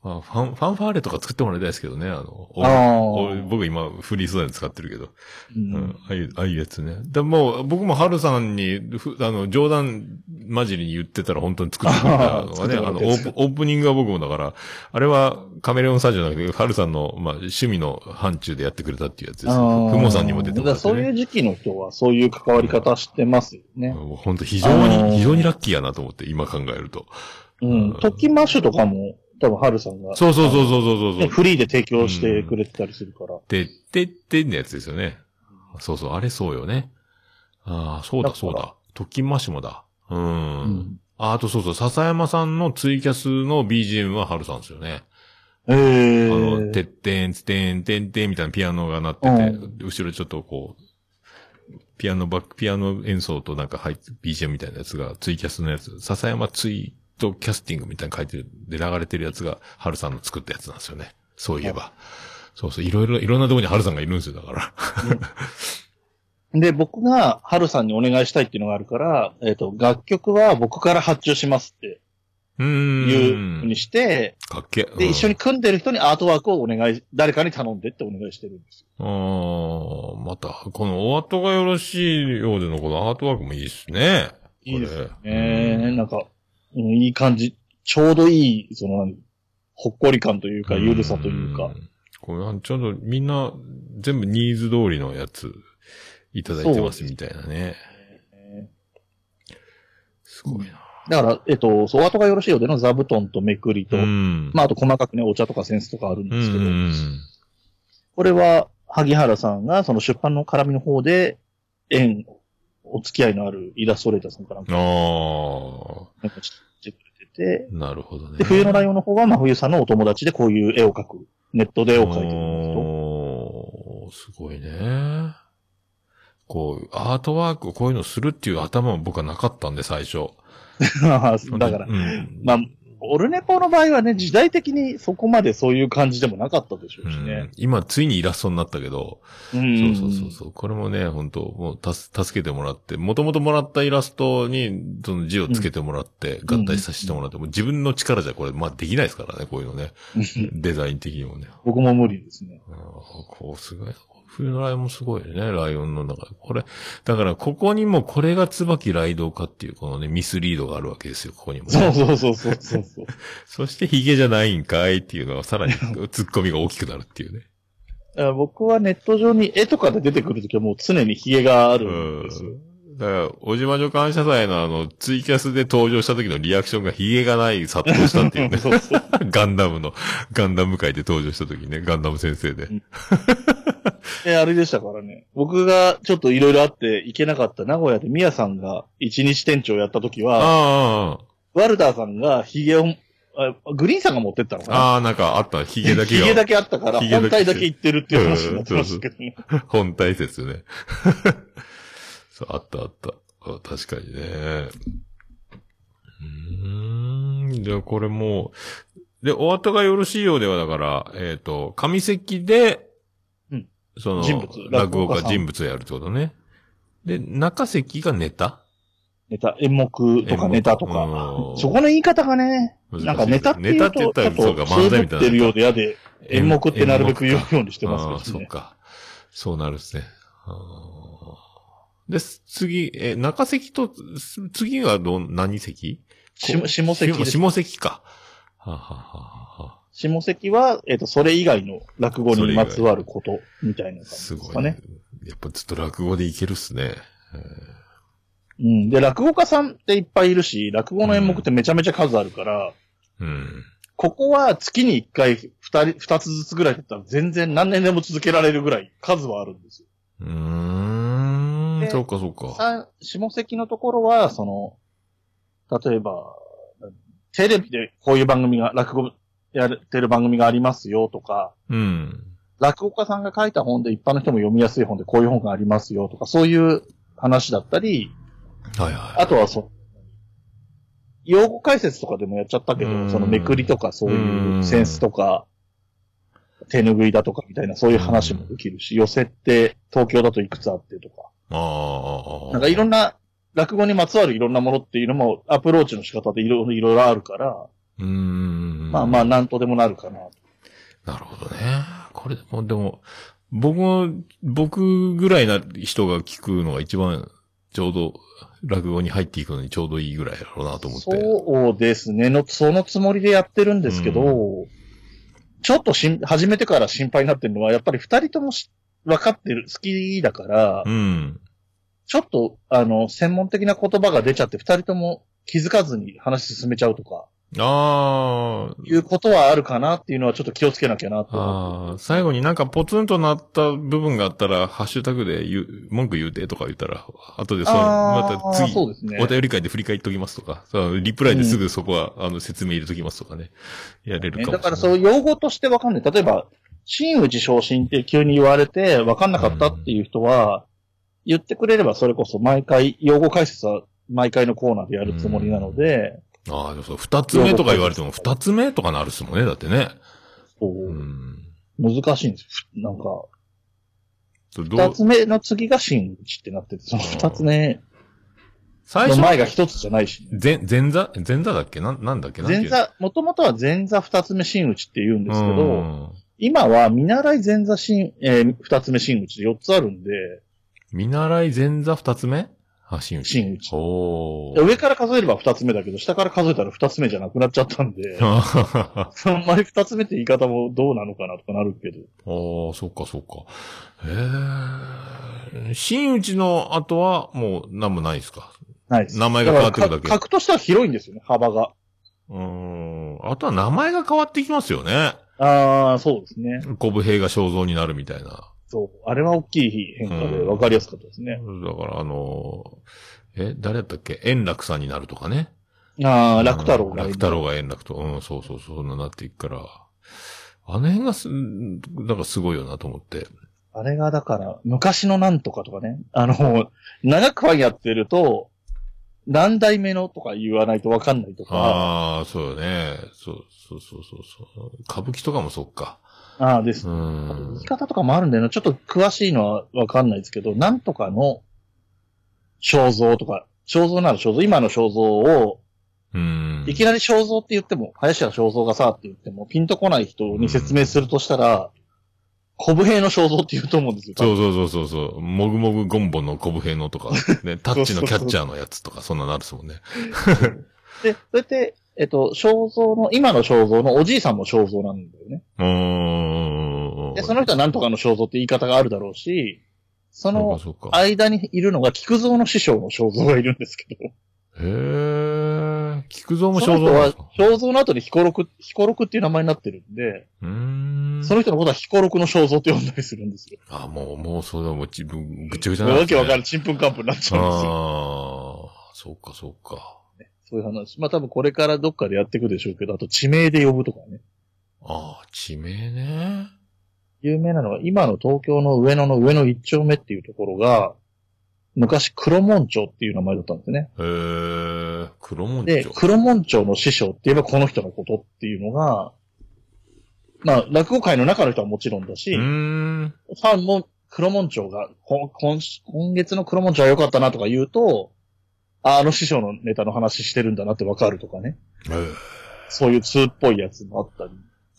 まあ、ファン、ファンファーレとか作ってもらいたいですけどね。あの、あ僕今フリー素材で使ってるけど。ううんん。ああいう、ああいうやつね。でもう、僕もハルさんに、ふあの、冗談交じりに言ってたら本当に作ってくれたのがね、あの、オープオープニングは僕もだから、あれはカメレオンスタジオじゃなくて、ハルさんの、まあ、趣味の範疇でやってくれたっていうやつです。ふあーもさんにも出てもらって、ね。そういう時期の人はそういう関わり方してますよね。もう本当非常あのーに、非常にラッキーやなと思って、今考えると。うん。トッキンマッシュとかも、多分、ハルさんが、そうそうそうそうそうそうね。フリーで提供してくれてたりするから。てってってんのやつですよね。そうそう、あれそうよね。ああ、そうだそうだ。特勤マッシュもだ。うん。うんああとそうそう、笹山さんのツイキャスの BGM はハルさんですよね。えあえの、てってん、つてん、てんてんみたいなピアノが鳴ってて、う後ろちょっとこう、ピアノバック、ピアノ演奏となんか入って、BGM みたいなやつが、ツイキャスのやつ、笹山ツイートキャスティングみたいなの書いてる、で流れてるやつが、ハルさんの作ったやつなんですよね。そういえば。そうそう、いろいろ、いろんなところにハルさんがいるんですよ、だから。で、僕が、ハルさんにお願いしたいっていうのがあるから、えっ、と、楽曲は僕から発注しますってうー。いうんふうにして、かっけ。で、一緒に。に組んでる人にアートワークをお願い、誰かに頼んでってお願いしてるんですよ。ああ、また、このお後がよろしいようでのこのアートワークもいいですね。いいですよこれね。なんか、うん、いい感じ。ちょうどいい、その、何ほっこり感というか、ゆるさというか。ん。これちょうどみんな全部ニーズ通りのやついただいてますみたいなね。すごいな。だから、えっと、そう、お後がよろしいようでの座布団とめくりと、うん。まあ、あと細かくね、お茶とかセンスとかあるんうですけど、ん。これは、萩原さんが、その出版の絡みの方で、縁、お付き合いのあるイラストレーターさんかなんか、あなんかしてなるほどね。で、冬のライオンの方は、まあ、冬さんのお友達でこういう絵を描く、ネットで絵を描いてるんおーすごいね。こう、アートワークをこういうのするっていう頭も僕はなかったんで、最初。だからう、ん。まあ、オルネポの場合はね、時代的にそこまでそういう感じでもなかったでしょうしうんね。今、ついにイラストになったけど、うんそうそうそうそう。これもね、本当もうたす、助けてもらって、もともともらったイラストに、その字をつけてもらって、合体させてもらって、もう自分の力じゃこれ、まあできないですからね、こういうのね。デザイン的にもね。僕も無理ですね。あーこう、すごい。冬のライオンもすごいね、ライオンの中で。これ、だからここにもこれが椿ライドウかっていう、このね、ミスリードがあるわけですよ、ここにも、ね。そうそうそうそうそうそう。そしてヒゲじゃないんかいっていうのは、さらにツッコミが大きくなるっていうね。僕はネット上に絵とかで出てくるときはもう常にヒゲがあるうんんですよ。だから、おじまじょ感謝祭のあの、ツイキャスで登場した時のリアクションがヒゲがない殺到したっていうね。そうそう。ガンダムの、ガンダム界で登場した時ね、ガンダム先生で。え、あれでしたからね。僕がちょっといろいろあって行けなかった名古屋でミヤさんが一日店長やったときは、ああ、ワルダーさんがヒゲを、あグリーンさんが持ってったのかなああ、なんかあった、ヒゲだけが。ヒゲだけあったから、本体だけ言ってるっていう話になってましたけどね。本体説ね。そう、あったあった。確かにね。うーん。で、これもう、で、お後がよろしいようではだから、えっ、と、上席で、うんその、人物落語家人物をやるってことね。で、中席がネタ？ネタ、演目とかネタとか。うんそこの言い方がね、なんかネタって言うと、ネタって言ったらそうか漫才みたいなってるようで嫌で、演目ってなるべく言うようにしてますけどね。そっか。そうなるですね。で、次、え、中席と、す次がどん、何席下下関下下席か。はあ、はあは下関は、えっ、と、それ以外の落語にまつわること、みたいな感じですすごいねかね。。やっぱずっと落語でいけるっすね。うん。で、落語家さんっていっぱいいるし、落語の演目ってめちゃめちゃ数あるから、うん。ここは月に一回、二人、二つずつぐらいだったら全然何年でも続けられるぐらい数はあるんですよ。うーん。でそうか、そうか。さ下関のところは、その、例えば、テレビでこういう番組が、落語やってる番組がありますよとか、うん。落語家さんが書いた本で一般の人も読みやすい本でこういう本がありますよとか、そういう話だったり、はいはい。あとはそ、用語解説とかでもやっちゃったけうんど、そのめくりとかそういうセンスとか、手拭いだとかみたいなそういう話もできるし、寄せって東京だといくつあってとか、ああ。なんかいろんな落語にまつわるいろんなものっていうのもアプローチの仕方でいろいろあるから、うーん。まあまあなんとでもなるかな。なるほどね。これでも、でも、僕も、僕ぐらいな人が聞くのが一番、ちょうど、落語に入っていくのにちょうどいいぐらいだろうなと思って。そうですねの、そのつもりでやってるんですけど、ちょっとしん、始めてから心配になってるのは、やっぱり二人ともし分かってる、好きだから、うん。ちょっと、あの、専門的な言葉が出ちゃって、二人とも気づかずに話進めちゃうとか、ああ、いうことはあるかなっていうのはちょっと気をつけなきゃなと思ああ、最後になんかポツンとなった部分があったら、ハッシュタグで言う、文句言うてとか言ったら、後でう。そう、あーまた次、そうですね。お便り会で振り返っておきますとか、リプライですぐそこは、あの、説明入れときますとかね。やれるかもしれない。ねだからそう、用語としてわかんない。例えば、真打ち昇進って急に言われてわかんなかったっていう人は、言ってくれればそれこそ毎回、用語解説は毎回のコーナーでやるつもりなので、ああ、でもそう、二つ目とか言われても、二つ目とかなるっすもんね、だってね。そう。う、ん。難しいんですよ。なんか、二つ目の次が真打ちってなってて、その二つ目の最初前が一つじゃないし、前、前座？前座だっけ？なん、なんだっけ？な前座、もともとは前座二つ目真打ちって言うんですけうど、ん。今は見習い前座真、えー二つ目真打ちで四つあるんで、見習い前座二つ目？あ、真打ち。真打ち。上から数えれば二つ目だけど、下から数えたら二つ目じゃなくなっちゃったんで、あ あんまり二つ目って言い方もどうなのかなとかなるけど。あ、そっかそっか。へえ。真打ちの後はもう何もないですか？ないです。名前が変わってるだけ格としては広いんですよね、幅が。うーん。あとは名前が変わってきますよね。ああ、そうですね。コブ兵が肖像になるみたいな。そう。あれは大きい変化でうん分かりやすかったですね。だからあのーえ、誰だったっけ？円楽さんになるとかね。ああ、楽太郎が。楽太郎が円楽と。うん、そうそうそう、そんななっていくから。あの辺がす、なんかすごいよなと思って。あれがだから、昔のなんとかとかね。あの、長くファンやってると、何代目のとか言わないと分かんないとか。ああ、そうよね。そう、そうそうそうそう。歌舞伎とかもそっか。ああ、ですう。言んい。方とかもあるんだよな。ちょっと詳しいのはわかんないですけど、なんとかの肖像とか、肖像なら肖像、今の肖像を、うん。いきなり肖像って言っても、林家肖像がさって言っても、ピンとこない人に説明するとしたら、小武兵の肖像って言うと思うんですよ。そうそうそうそうそう。もぐもぐゴンボのコブ兵のとか、ね、タッチのキャッチャーのやつとか、そんななるっすもんね。で、それって、えっと、肖像の、今の肖像のおじいさんも肖像なんだよね。うーん。で、その人はなんとかの肖像って言い方があるだろうし、その。間にいるのが菊蔵の師匠の肖像がいるんですけど、へえ。菊蔵も肖像なんですか、肖像の後に彦六、彦六っていう名前になってるんで、うーん。その人のことは彦六の肖像って呼んだりするんですよ。あ、もう、もう、それはもう自分、ぐちゃぐちゃなんですね。わけわかる、ちんぷんかんぷんになっちゃうんですよ。ああ、そうか、そうか。そういう話。まあ多分これからどっかでやっていくでしょうけど、あと地名で呼ぶとかね。ああ、地名ね。有名なのは、今の東京の上野の上野一丁目っていうところが、昔黒門町っていう名前だったんですね。へー、黒門で、町。黒門町の師匠って言えばこの人のことっていうのが、まあ、落語界の中の人はもちろんだし。ファンも黒門町が、今月の黒門町は良かったなとか言うと、ああの師匠のネタの話してるんだなってわかるとかね。えーそういう通っぽいやつもあったり。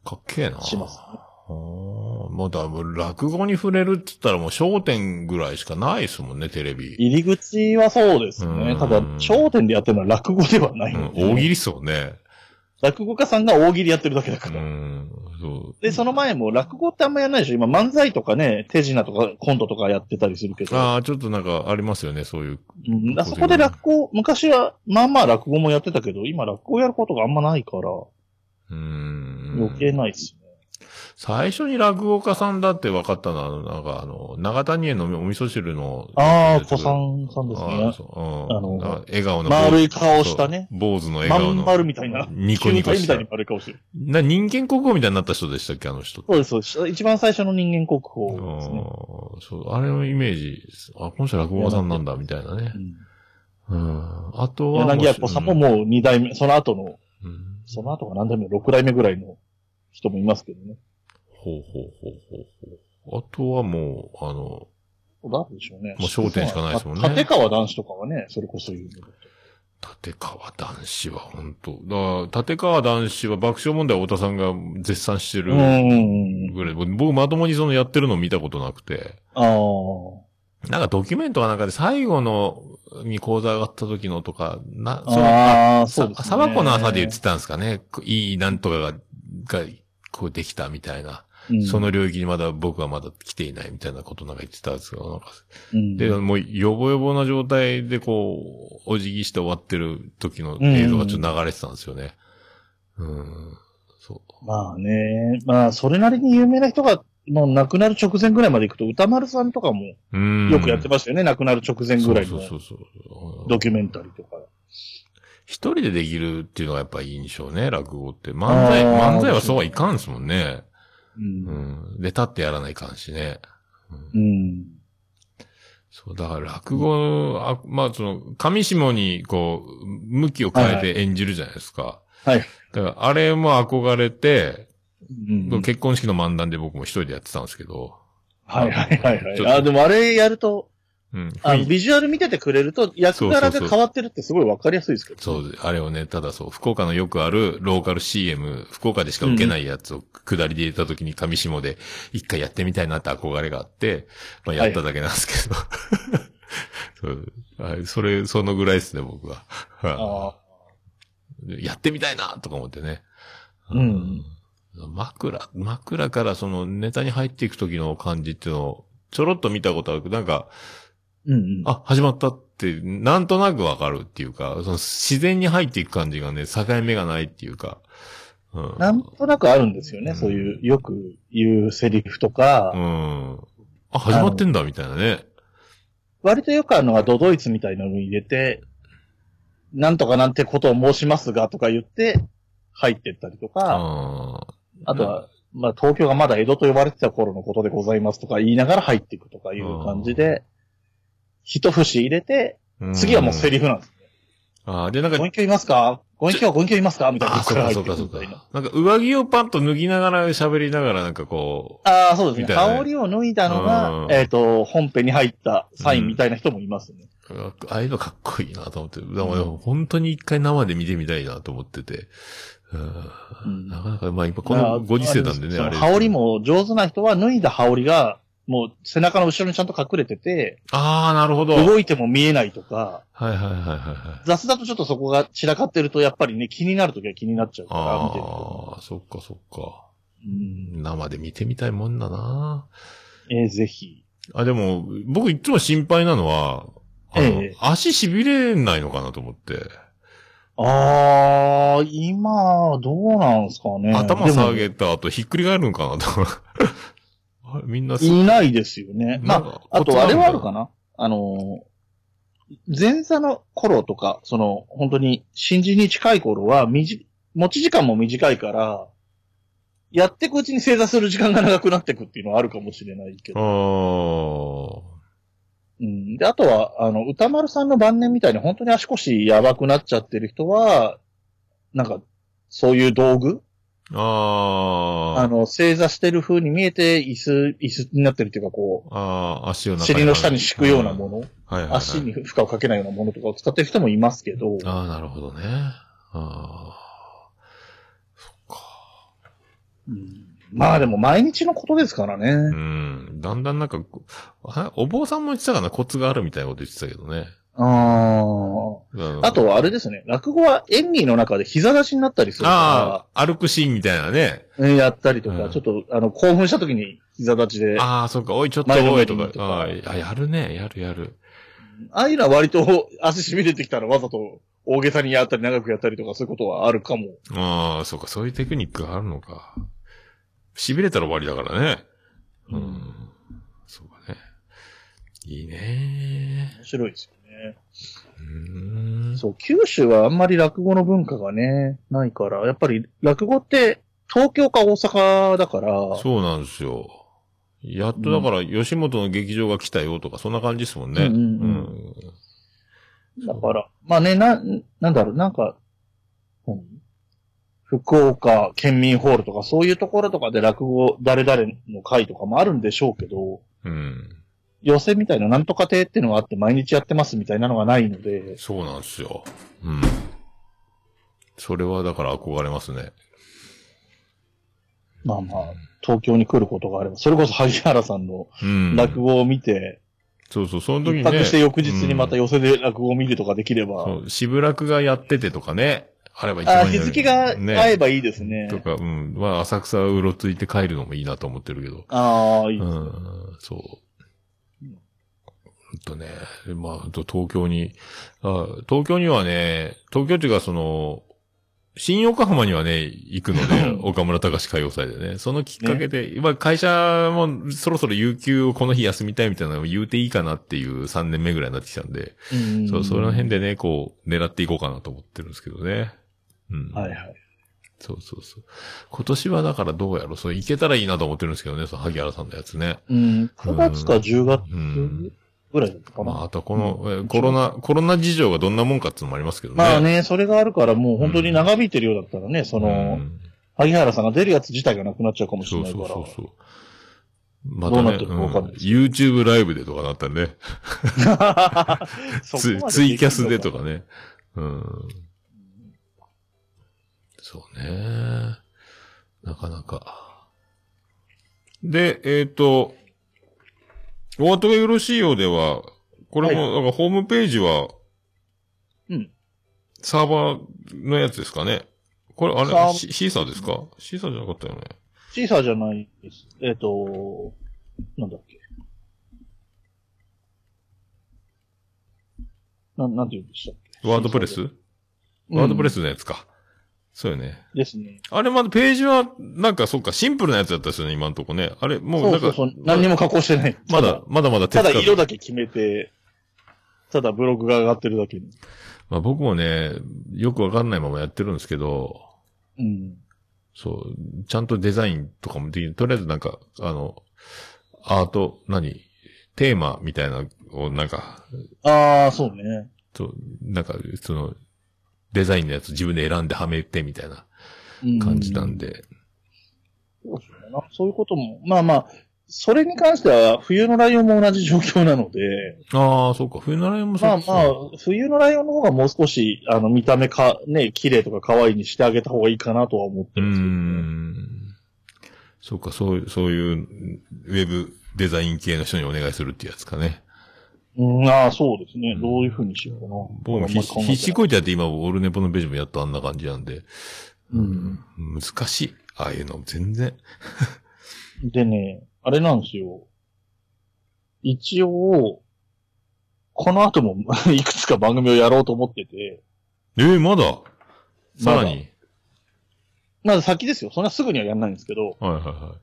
かっけえな。しますねもうだ、もう落語に触れるって言ったらもう焦点ぐらいしかないですもんね、テレビ。入り口はそうですね。うんただ、焦点でやってるのは落語ではないうん大喜利っすもんね。落語家さんが大喜利やってるだけだかうら。ん。そう。で、その前も落語ってあんまやらないでしょ今漫才とかね、手品とかコントとかやってたりするけど。ああ、ちょっとなんかありますよね、そういう。うん、あそこで落語、昔は、まあまあ落語もやってたけど、今落語やることがあんまないから、うーん。余計ないっすね。最初に落語家さんだって分かったのは、あのなんかあの、長谷園のお味噌汁の。ああ、子さんさんですあねー。そううんあの笑顔の丸い顔したね。坊主の笑ま顔の。ん丸みたいな。ニコニコみたいに。丸い顔してる。な、人間国宝みたいになった人でしたっけ、あの人。そうです、そうです。一番最初の人間国宝ですね。そう、あれのイメージ。あ、この人落語家さんなんだ、みたいなねう。んうん。あとは。柳家子さんももう二代目、その後の、うん。その後が何代目、六代目ぐらいの人もいますけどね。ほうほうほうほうほう。あとはもう、あの、誰でしょうね。もう焦点しかないですもんねた立川男子とかはね、それこそ言う立川男子は本当だから、立川男子は爆笑問題太田さんが絶賛してるうん。ぐらい、僕まともにそのやってるのを見たことなくて、ああ。なんかドキュメントかなんかで最後のに講座上がった時のとか、な、そのああ、そうですね。さ沢子の朝で言ってたんですかね。いいなんとかが、が、こうできたみたいな。うんその領域にまだ僕はまだ来ていないみたいなことなんか言ってたんですけど、なんかうん、で、もう、よぼよぼな状態でこう、お辞儀して終わってる時の映像がちょっと流れてたんですよね。うん。そう。まあね、まあ、それなりに有名な人が、もう亡くなる直前ぐらいまで行くと、歌丸さんとかもうん。よくやってましたよね、亡くなる直前ぐらいのそうそうそう。ドキュメンタリーとか。一人でできるっていうのがやっぱいいんでしょうね、落語って。漫才、漫才はそうはいかんですもんね。う。うんん。で、立ってやらないかんしね。うんうん。そう、だから落語、あまあ、その、上下に、こう、向きを変えて演じるじゃないですか。はい。だから、あれも憧れて、うん、結婚式の漫談で僕も一人でやってたんですけど。はいはいはいはい。あ、でもあれやると、うん。あの、ビジュアル見ててくれると、役柄が変わってるってすごいわかりやすいですけど。そう、あれをね、ただそう、福岡のよくあるローカル CM、福岡でしか受けないやつを下りで入れた時に上下で一回やってみたいなって憧れがあって、まあやっただけなんですけど。そうはいそれ、そのぐらいですね、僕は。あやってみたいなとか思ってね。うん枕、枕からそのネタに入っていく時の感じっていうのをちょろっと見たことあるなんか、うんうん。あ、始まったって、なんとなくわかるっていうか、その自然に入っていく感じがね、境目がないっていうか。うん。なんとなくあるんですよね。うんそういう、よく言うセリフとか、うん。あ、始まってんだ、みたいなね。割とよくあるのがドドイツみたいなのに入れて、なんとかなんてことを申しますがとか言って、入ってったりとか、ああとは、まあ東京がまだ江戸と呼ばれてた頃のことでございますとか言いながら入っていくとかいう感じで、一節入れて、次はもうセリリフなんです。ああ、で、なんかご、隠居いますか？ご隠居はご隠居いますか？みたいなあ、そうか、そうか、そうか。なんか、上着をパッと脱ぎながら喋りながら、なんかこああ、そうですね。羽織を脱いだのが、うんえっ、と、本編に入ったサインみたいな人もいますね。う、ああいうのかっこいいなと思って。だから本当に一回生で見てみたいなと思ってて。うんうんなかなか、まあ今このご時世なんでね、あれ。羽織。も上手な人は脱いだ羽織が、もう背中の後ろにちゃんと隠れてて、ああ、なるほど。はい動いても見えないとか、はいはいはいはい。雑だとちょっとそこが散らかってると、やっぱりね、気になるときは気になっちゃうから、見てると。ああ、そっかそっか。うん。生で見てみたいもんだな。えーぜひ。あ、でも、僕いつも心配なのは、あの、ええ足痺れないのかなと思って。あー、今、どうなんすかね。頭下でげた後ひっくり返るのかなと。みんなもいないですよね。まあ、あとあれはあるなかな？あの、前座の頃とか、その、本当に新人に近い頃は、みじ、持ち時間も短いから、やっていくうちに正座する時間が長くなっていくっていうのはあるかもしれないけど。あうん。で、あとは、あの、歌丸さんの晩年みたいに本当に足腰やばくなっちゃってる人は、なんか、そういう道具ああ。あの、正座してる風に見えて、椅子、椅子になってるっていうか、こああ、足を尻の下に敷くようなもの、の。はいはい、はい。足に負荷をかけないようなものとかを使ってる人もいますけど、ああ、なるほどね。ああ。そっか。うんまあでも毎日のことですからうね。ん。だんだんなんか、あお坊さんも言ってたかな？コツがあるみたいなこと言ってたけどね。あうんあ。あと、あれですね。落語は演技の中で膝立ちになったりするあかあ、歩くシーンみたいなね。ら、やったりとか、うんちょっと、あの、興奮した時に膝立ちで、あああ、そっか、おい、ちょっとおいとか。ああ、やるね、やるやる。あいうのは割と足痺れてきたらわざと大げさにやったり長くやったりとかそういうことはあるかも。ああ、そっか、そういうテクニックがあるのか。痺れたら終わりだからね。うん。そうかね。いいね面白いですよ。そう、九州はあんまり落語の文化がね、ないから、やっぱり落語って東京か大阪だから、そうなんですよ。やっとだから、吉本の劇場が来たよとか、そんな感じですもんね。うんうんうんだから、まあね、な、なんだろう、なんか、何福岡県民ホールとかそういうところとかで落語誰々の会とかもあるんでしょうけど、うん。うん。寄せみたいななんとか亭っていうのがあって毎日やってますみたいなのがないので、そうなんですよ。うん。それはだから憧れますね。まあまあ、東京に来ることがあれば、それこそ萩原さんのうん。落語を見て、そうそう、その時に一ね。泊して翌日にまたうん寄せで落語を見るとかできれば、そう、渋楽がやっててとかね。あれば一あ番いいのに日付が合えばいいですね。とか、うん。まあ、浅草うろついて帰るのもいいなと思ってるけど。ああ、いい。うん、そう。とね、まあ、東京に、あ東京にはね、東京っていうかその、新横浜にはね、行くので、岡村隆史歌謡祭でね。そのきっかけで、今会社もそろそろ有給をこの日休みたいみたいなのを言うていいかなっていう3年目ぐらいになってきたんで、うんそう、その辺でね、こう、狙っていこうかなと思ってるんですけどね。うん。はいはい。そうそうそう。今年はだからどうやろうそう、行けたらいいなと思ってるんですけどね、その萩原さんのやつね。うん、9月か10月うん。ぐらいか？な。まあ、あとこの、えコロナ、コロナ事情がどんなもんかっていうのもありますけどね。まあね、それがあるからもう本当に長引いてるようだったらね、その、うん萩原さんが出るやつ自体がなくなっちゃうかもしれないから。そうそうそう。またね、どうなってるかわかん YouTube ライブでとかなったらね、ツツイキャスでとかね。うん。そうね。なかなか。で、えっ、と、お後がよろしいようでは、これも、なんかホームページは、うん。サーバーのやつですかね？これ、あサーれ、シシーサーですか？シーサーじゃなかったよね。シーサーじゃないです。えっ、と、なんだっけ？な、なんて言うんでしたっけ？ワードプレス、ワードプレスのやつか。そうよね。ですね。あれまだページは、なんかそっか、シンプルなやつだったですよね、今んとこね。あれ、もうなんか、そうそうそう。何にも加工してない。まだ、まだまだただ、ただ色だ。だけ決めて、ただブログが上がってるだけに。まあ僕もね、よくわかんないままやってるんですけど、うん。そう、ちゃんとデザインとかもできる。とりあえずなんか、あの、アート、何？テーマみたいなのをなんか、ああ、そうね。そう、なんか、その、デザインのやつ自分で選んではめてみたいなうん感じなんで。そうそうだなそういうことも、まあまあ、それに関しては、冬のライオンも同じ状況なので、ああ、そうか。冬のライオンもそうまあまあ、冬のライオンの方がもう少し、あの、見た目か、ね、綺麗とか可愛いにしてあげた方がいいかなとは思ってうーるんですけど、ね。ん。そうか、そういう、そういう、ウェブデザイン系の人にお願いするっていうやつかね。うん、ああ、そうですね。うんどういう風にしようかな。僕も必死こいてやって今、オルネポのページもやっとあんな感じなんで。うん。難しい。ああいうの、全然。でね、あれなんですよ。一応、この後も いくつか番組をやろうと思ってて、えー、まだ？さらに？まず先ですよ。そんなすぐにはやんないんですけど、はいはいは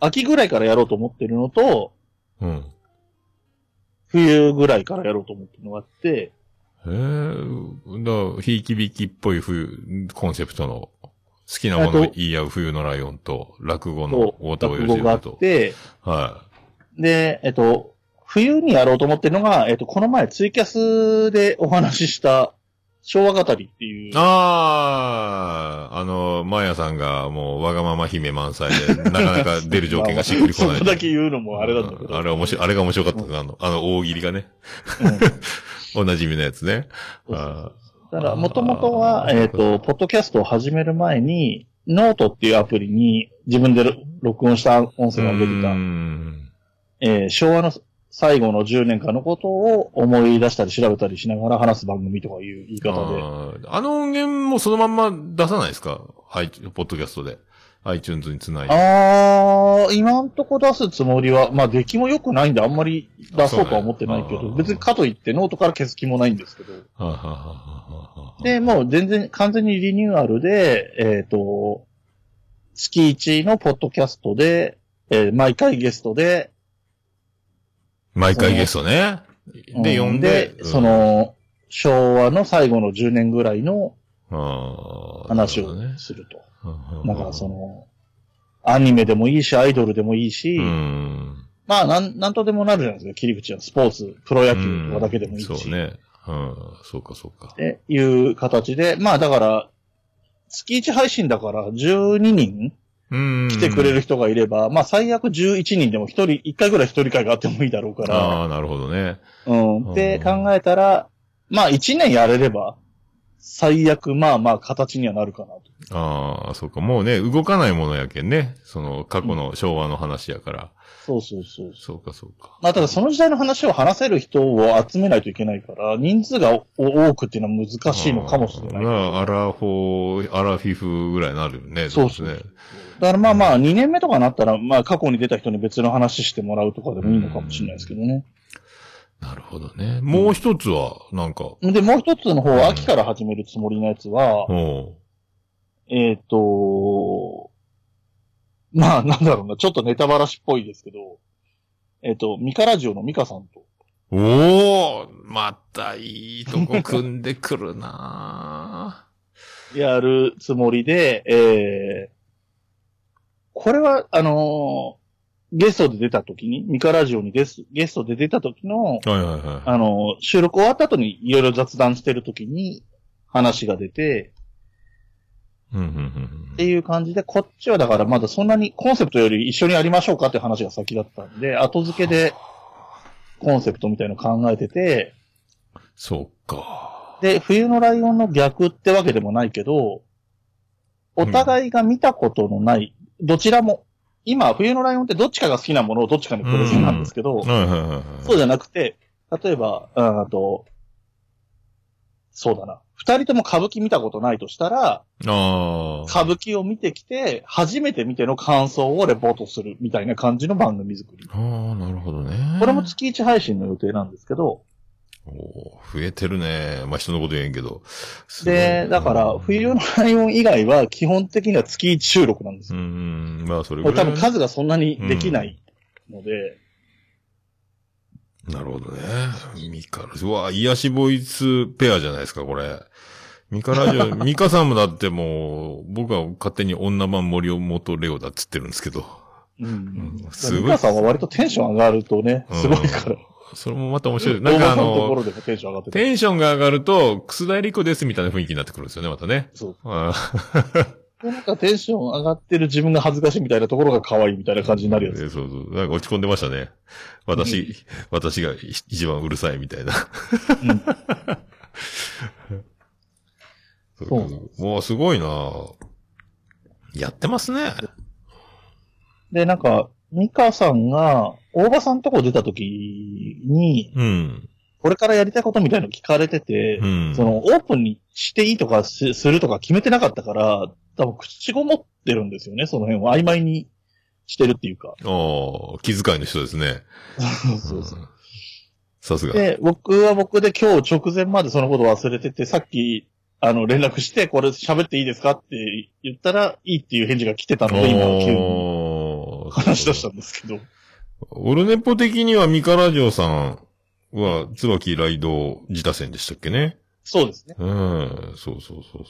秋ぐらいからやろうと思ってるのと、い。うん。冬ぐらいからやろうと思ってるのがあって、えー、だから、ひいきびきっぽい冬、コンセプトの、好きなものを言い合う冬のライオンと、落語のと大田落語があっ義と。て、はで、えっと、冬にやろうと思ってるのが、えっ、と、この前ツイキャスでお話しした、昭和語りっていう。ああ、あの、マーヤさんがもうわがまま姫満載で、なかなか出る条件がしっくりこない。そこだけ言うのもあれなんだけど。うんあれ面白い、あれが面白かった。あの、あの大喜利がね。うん おなじみのやつね。そうそうあだから、もともとは、えっ、と、ポッドキャストを始める前に、ノートっていうアプリに自分で録音した音声が出てうた、んえー昭和の最後の10年間のことを思い出したり調べたりしながら話す番組とかいう言い方で。あーあの音源もそのまんま出さないですか？はい、ポッドキャストで。iTunes につないで。あー、今んとこ出すつもりは、まあ出来も良くないんであんまり出そうとは思ってないけど、ね別にかといってノートから消す気もないんですけど。で、もう全然、完全にリニューアルで、えっ、と、月1のポッドキャストで、えー毎回ゲストで、毎回ゲストね。で、う呼んで、で、その、昭和の最後の10年ぐらいの話をすると。うんだからその、アニメでもいいし、アイドルでもいいし、うん。まあ、なん、なんとでもなるじゃないですか、切り口は。スポーツ、プロ野球とかだけでもいいし。うんそうね。うん。そうか、そうか。っていう形で、まあだから、月1配信だから12人うん。来てくれる人がいれば、まあ最悪11人でも1人、1回ぐらい1人会があってもいいだろうから、ああ、なるほどね。うん。って考えたら、まあ1年やれれば、最悪まあまあ形にはなるかなと。ああ、そうか。もうね、動かないものやけんね。その、過去の昭和の話やから。そうそうそう。そうか、そうか。まあただその時代の話を話せる人を集めないといけないから、人数がお多くっていうのは難しいのかもしれない。まあ、アラフォー、アラフィフぐらいになるよね。そうそうですね。だからまあまあ2年目とかなったら、まあ過去に出た人に別の話してもらうとかでもいいのかもしれないですけどね。なるほどね。もう一つは、なんか、で、もう一つの方は秋から始めるつもりのやつは、おえっ、と、まあなんだろうな、ちょっとネタバラシっぽいですけど、えっ、と、ミカラジオのミカさんと、おおまたいいとこ組んでくるな。やるつもりで、えー、これは、あのーゲストで出た時に、ミカラジオにゲスゲストで出た時の、はいはいはい。あのー収録終わった後にいろいろ雑談してる時に話が出て、うんうんうんっていう感じで、こっちはだからまだそんなにコンセプトより一緒にやりましょうかっていう話が先だったんで、後付けでコンセプトみたいの考えてて、そうか。で、冬のライオンの逆ってわけでもないけど、お互いが見たことのない、どちらも、今、冬のライオンってどっちかが好きなものをどっちかにプレゼンなんですけど。そうじゃなくて、例えば、うんあと、そうだな。二人とも歌舞伎見たことないとしたら。歌舞伎を見てきて、初めて見ての感想をレポートするみたいな感じの番組作り。ああ、なるほどね。これも月1配信の予定なんですけど、増えてるね。まあ、人のこと言えんけど。で、だから、冬のライオン以外は基本的には月1収録なんですうよ。ん、まあ、それぐらい。分数がそんなにできないので、なるほどね。ミカラ、うわ、癒しボイスペアじゃないですか、これ。ミカラジオ、ミカさんもだってもう、僕は勝手に女版森本レオだっつってるんですけど。うん。うんすごいすごい。さんは割とテンション上がるとね、すごいから。それもまた面白い。なんかあのテンション上がってて。テンションが上がると、くすだいりこですみたいな雰囲気になってくるんですよね、またね。そう。なんかテンション上がってる自分が恥ずかしいみたいなところが可愛いみたいな感じになるやつ。そうそう。なんか落ち込んでましたね。私、私が一番うるさいみたいな。うん そうそうもうすごいなやってますね。で、なんか、ミカさんが、大場さんとこ出た時に、うん。これからやりたいことみたいの聞かれてて、うん。その、オープンにしていいとかすするとか決めてなかったから、多分口ごもってるんですよね、その辺を曖昧にしてるっていうか。おー気遣いの人ですね。そうそうそう。んさすが。で、僕は僕で今日直前までそのこと忘れてて、さっき、あの、連絡して、これ喋っていいですかって言ったら、いいっていう返事が来てたので、今、急に話し出したんですけど。オルネポ的にはミカラジオさんは、椿ライド自他戦でしたっけね？そうですね。うん。そうそうそうそう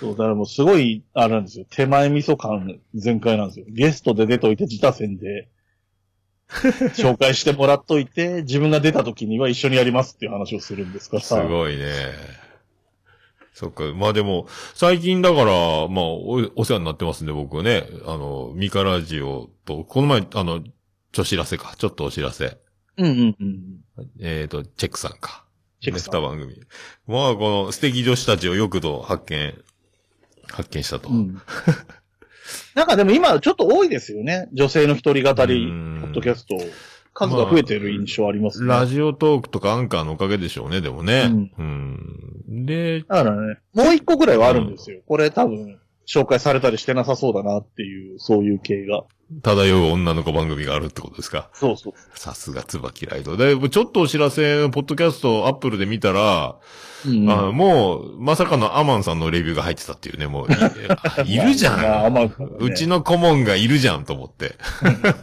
そう、だからもうすごい、あれなんですよ。手前味噌感全開なんですよ。ゲストで出といて自他戦で、紹介してもらっといて、自分が出た時には一緒にやりますっていう話をするんですから。すごいね。そっか。まあでも、最近だから、まあお、お世話になってますんで、僕はね。あの、ミカラジオと、この前、あの、ちょ知らせか。ちょっとお知らせ。うんうんうん。えっ、と、チェックさんか。チェックさん番組。まあ、この素敵女子たちをよくと発見、発見したと。うん。なんかでも今ちょっと多いですよね。女性の一人語り、うんポッドキャスト。数が増えてる印象ありますね。ラジオトークとかアンカーのおかげでしょうね、でもね。うんうん。で、だからね、もう一個ぐらいはあるんですよ。これ多分、紹介されたりしてなさそうだなっていう、そういう系が。漂う女の子番組があるってことですか？そうそう。さすが椿ライド。で、ちょっとお知らせ、ポッドキャストアップルで見たら、うんあもう、まさかのアマンさんのレビューが入ってたっていうね、もう、い いるじゃん。まあまあうちの顧問がいるじゃんと思って。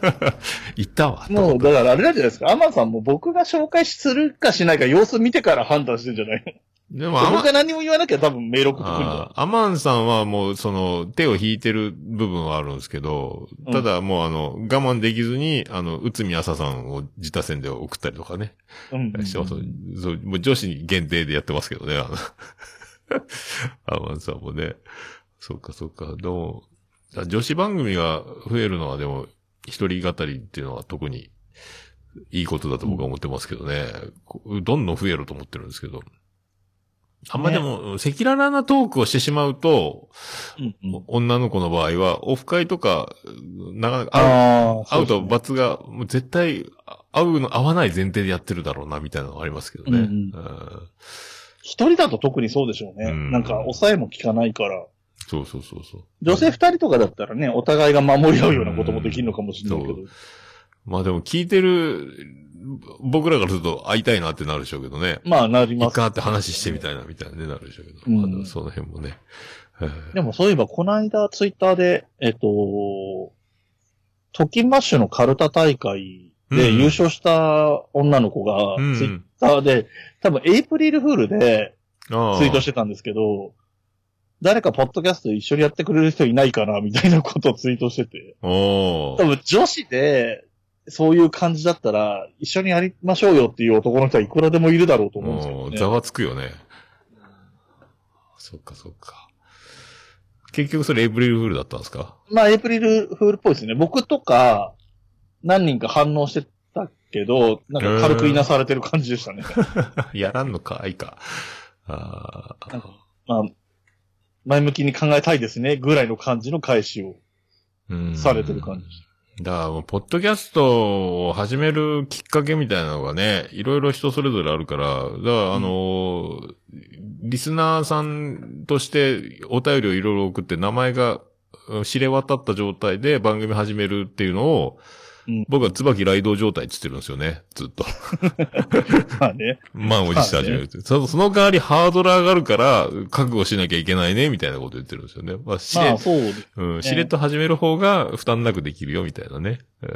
いたわ。もう、だからあれなんじゃないですか。アマンさんも僕が紹介するかしないか様子見てから判断してんじゃないでも僕が何も言わなきゃ多分メール送ってくるアマンさんはもう、その、手を引いてる部分はあるんですけど、ただもうあの、我慢できずに、あの、内海朝さんを自他戦で送ったりとかね、うんうんしてます。そう、もう女子に限定でやってますけどね、あの、アマンさんもね。そっかそっか、でも、女子番組が増えるのはでも、一人語りっていうのは特にいいことだと僕は思ってますけどね。どんどん増えると思ってるんですけど。あんまでも、赤裸々なトークをしてしまうと、うんうん女の子の場合は、オフ会とか、なかなかああ、会うと罰が、もう絶対、会うの、会わない前提でやってるだろうな、みたいなのがありますけどね。うんうんうん一人だと特にそうでしょうね。うんなんか、抑えも効かないから。そうそうそうそう。女性二人とかだったらね、お互いが守り合うようなこともできるのかもしれないけど。うんまあでも聞いてる、僕らからすると会いたいなってなるでしょうけどね。まあ、なります。一回会って話してみたいな、みたいなね、なるでしょうけど。うんまあその辺もね。えーでもそういえば、この間、ツイッターで、えっと、トキンマッシュのカルタ大会でうん優勝した女の子が、うんツイッターで、多分エイプリルフールでツイートしてたんですけど、誰かポッドキャスト一緒にやってくれる人いないかな、みたいなことをツイートしてて。多分女子で、そういう感じだったら、一緒にやりましょうよっていう男の人はいくらでもいるだろうと思うんですけどね。ざわつくよね。そっかそっか。結局それエイプリルフールだったんですか？まあ、エイプリルフールっぽいですね。僕とか、何人か反応してたけど、なんか軽くいなされてる感じでしたね。やらんのか、いいか。あまあ、前向きに考えたいですね、ぐらいの感じの返しをうんされてる感じでしだから、ポッドキャストを始めるきっかけみたいなのがね、いろいろ人それぞれあるから、だから、あのーリスナーさんとしてお便りをいろいろ送って名前が知れ渡った状態で番組始めるっていうのを、うん僕は椿雷道状態って言ってるんですよね、ずっと。た。まあね。満を持して始めるって、そ。その代わりハードル上がるから、覚悟しなきゃいけないね、みたいなこと言ってるんですよね。まあ、しれ、まあそうです。うん、しれっと始める方が負担なくできるよ、みたいなね。えー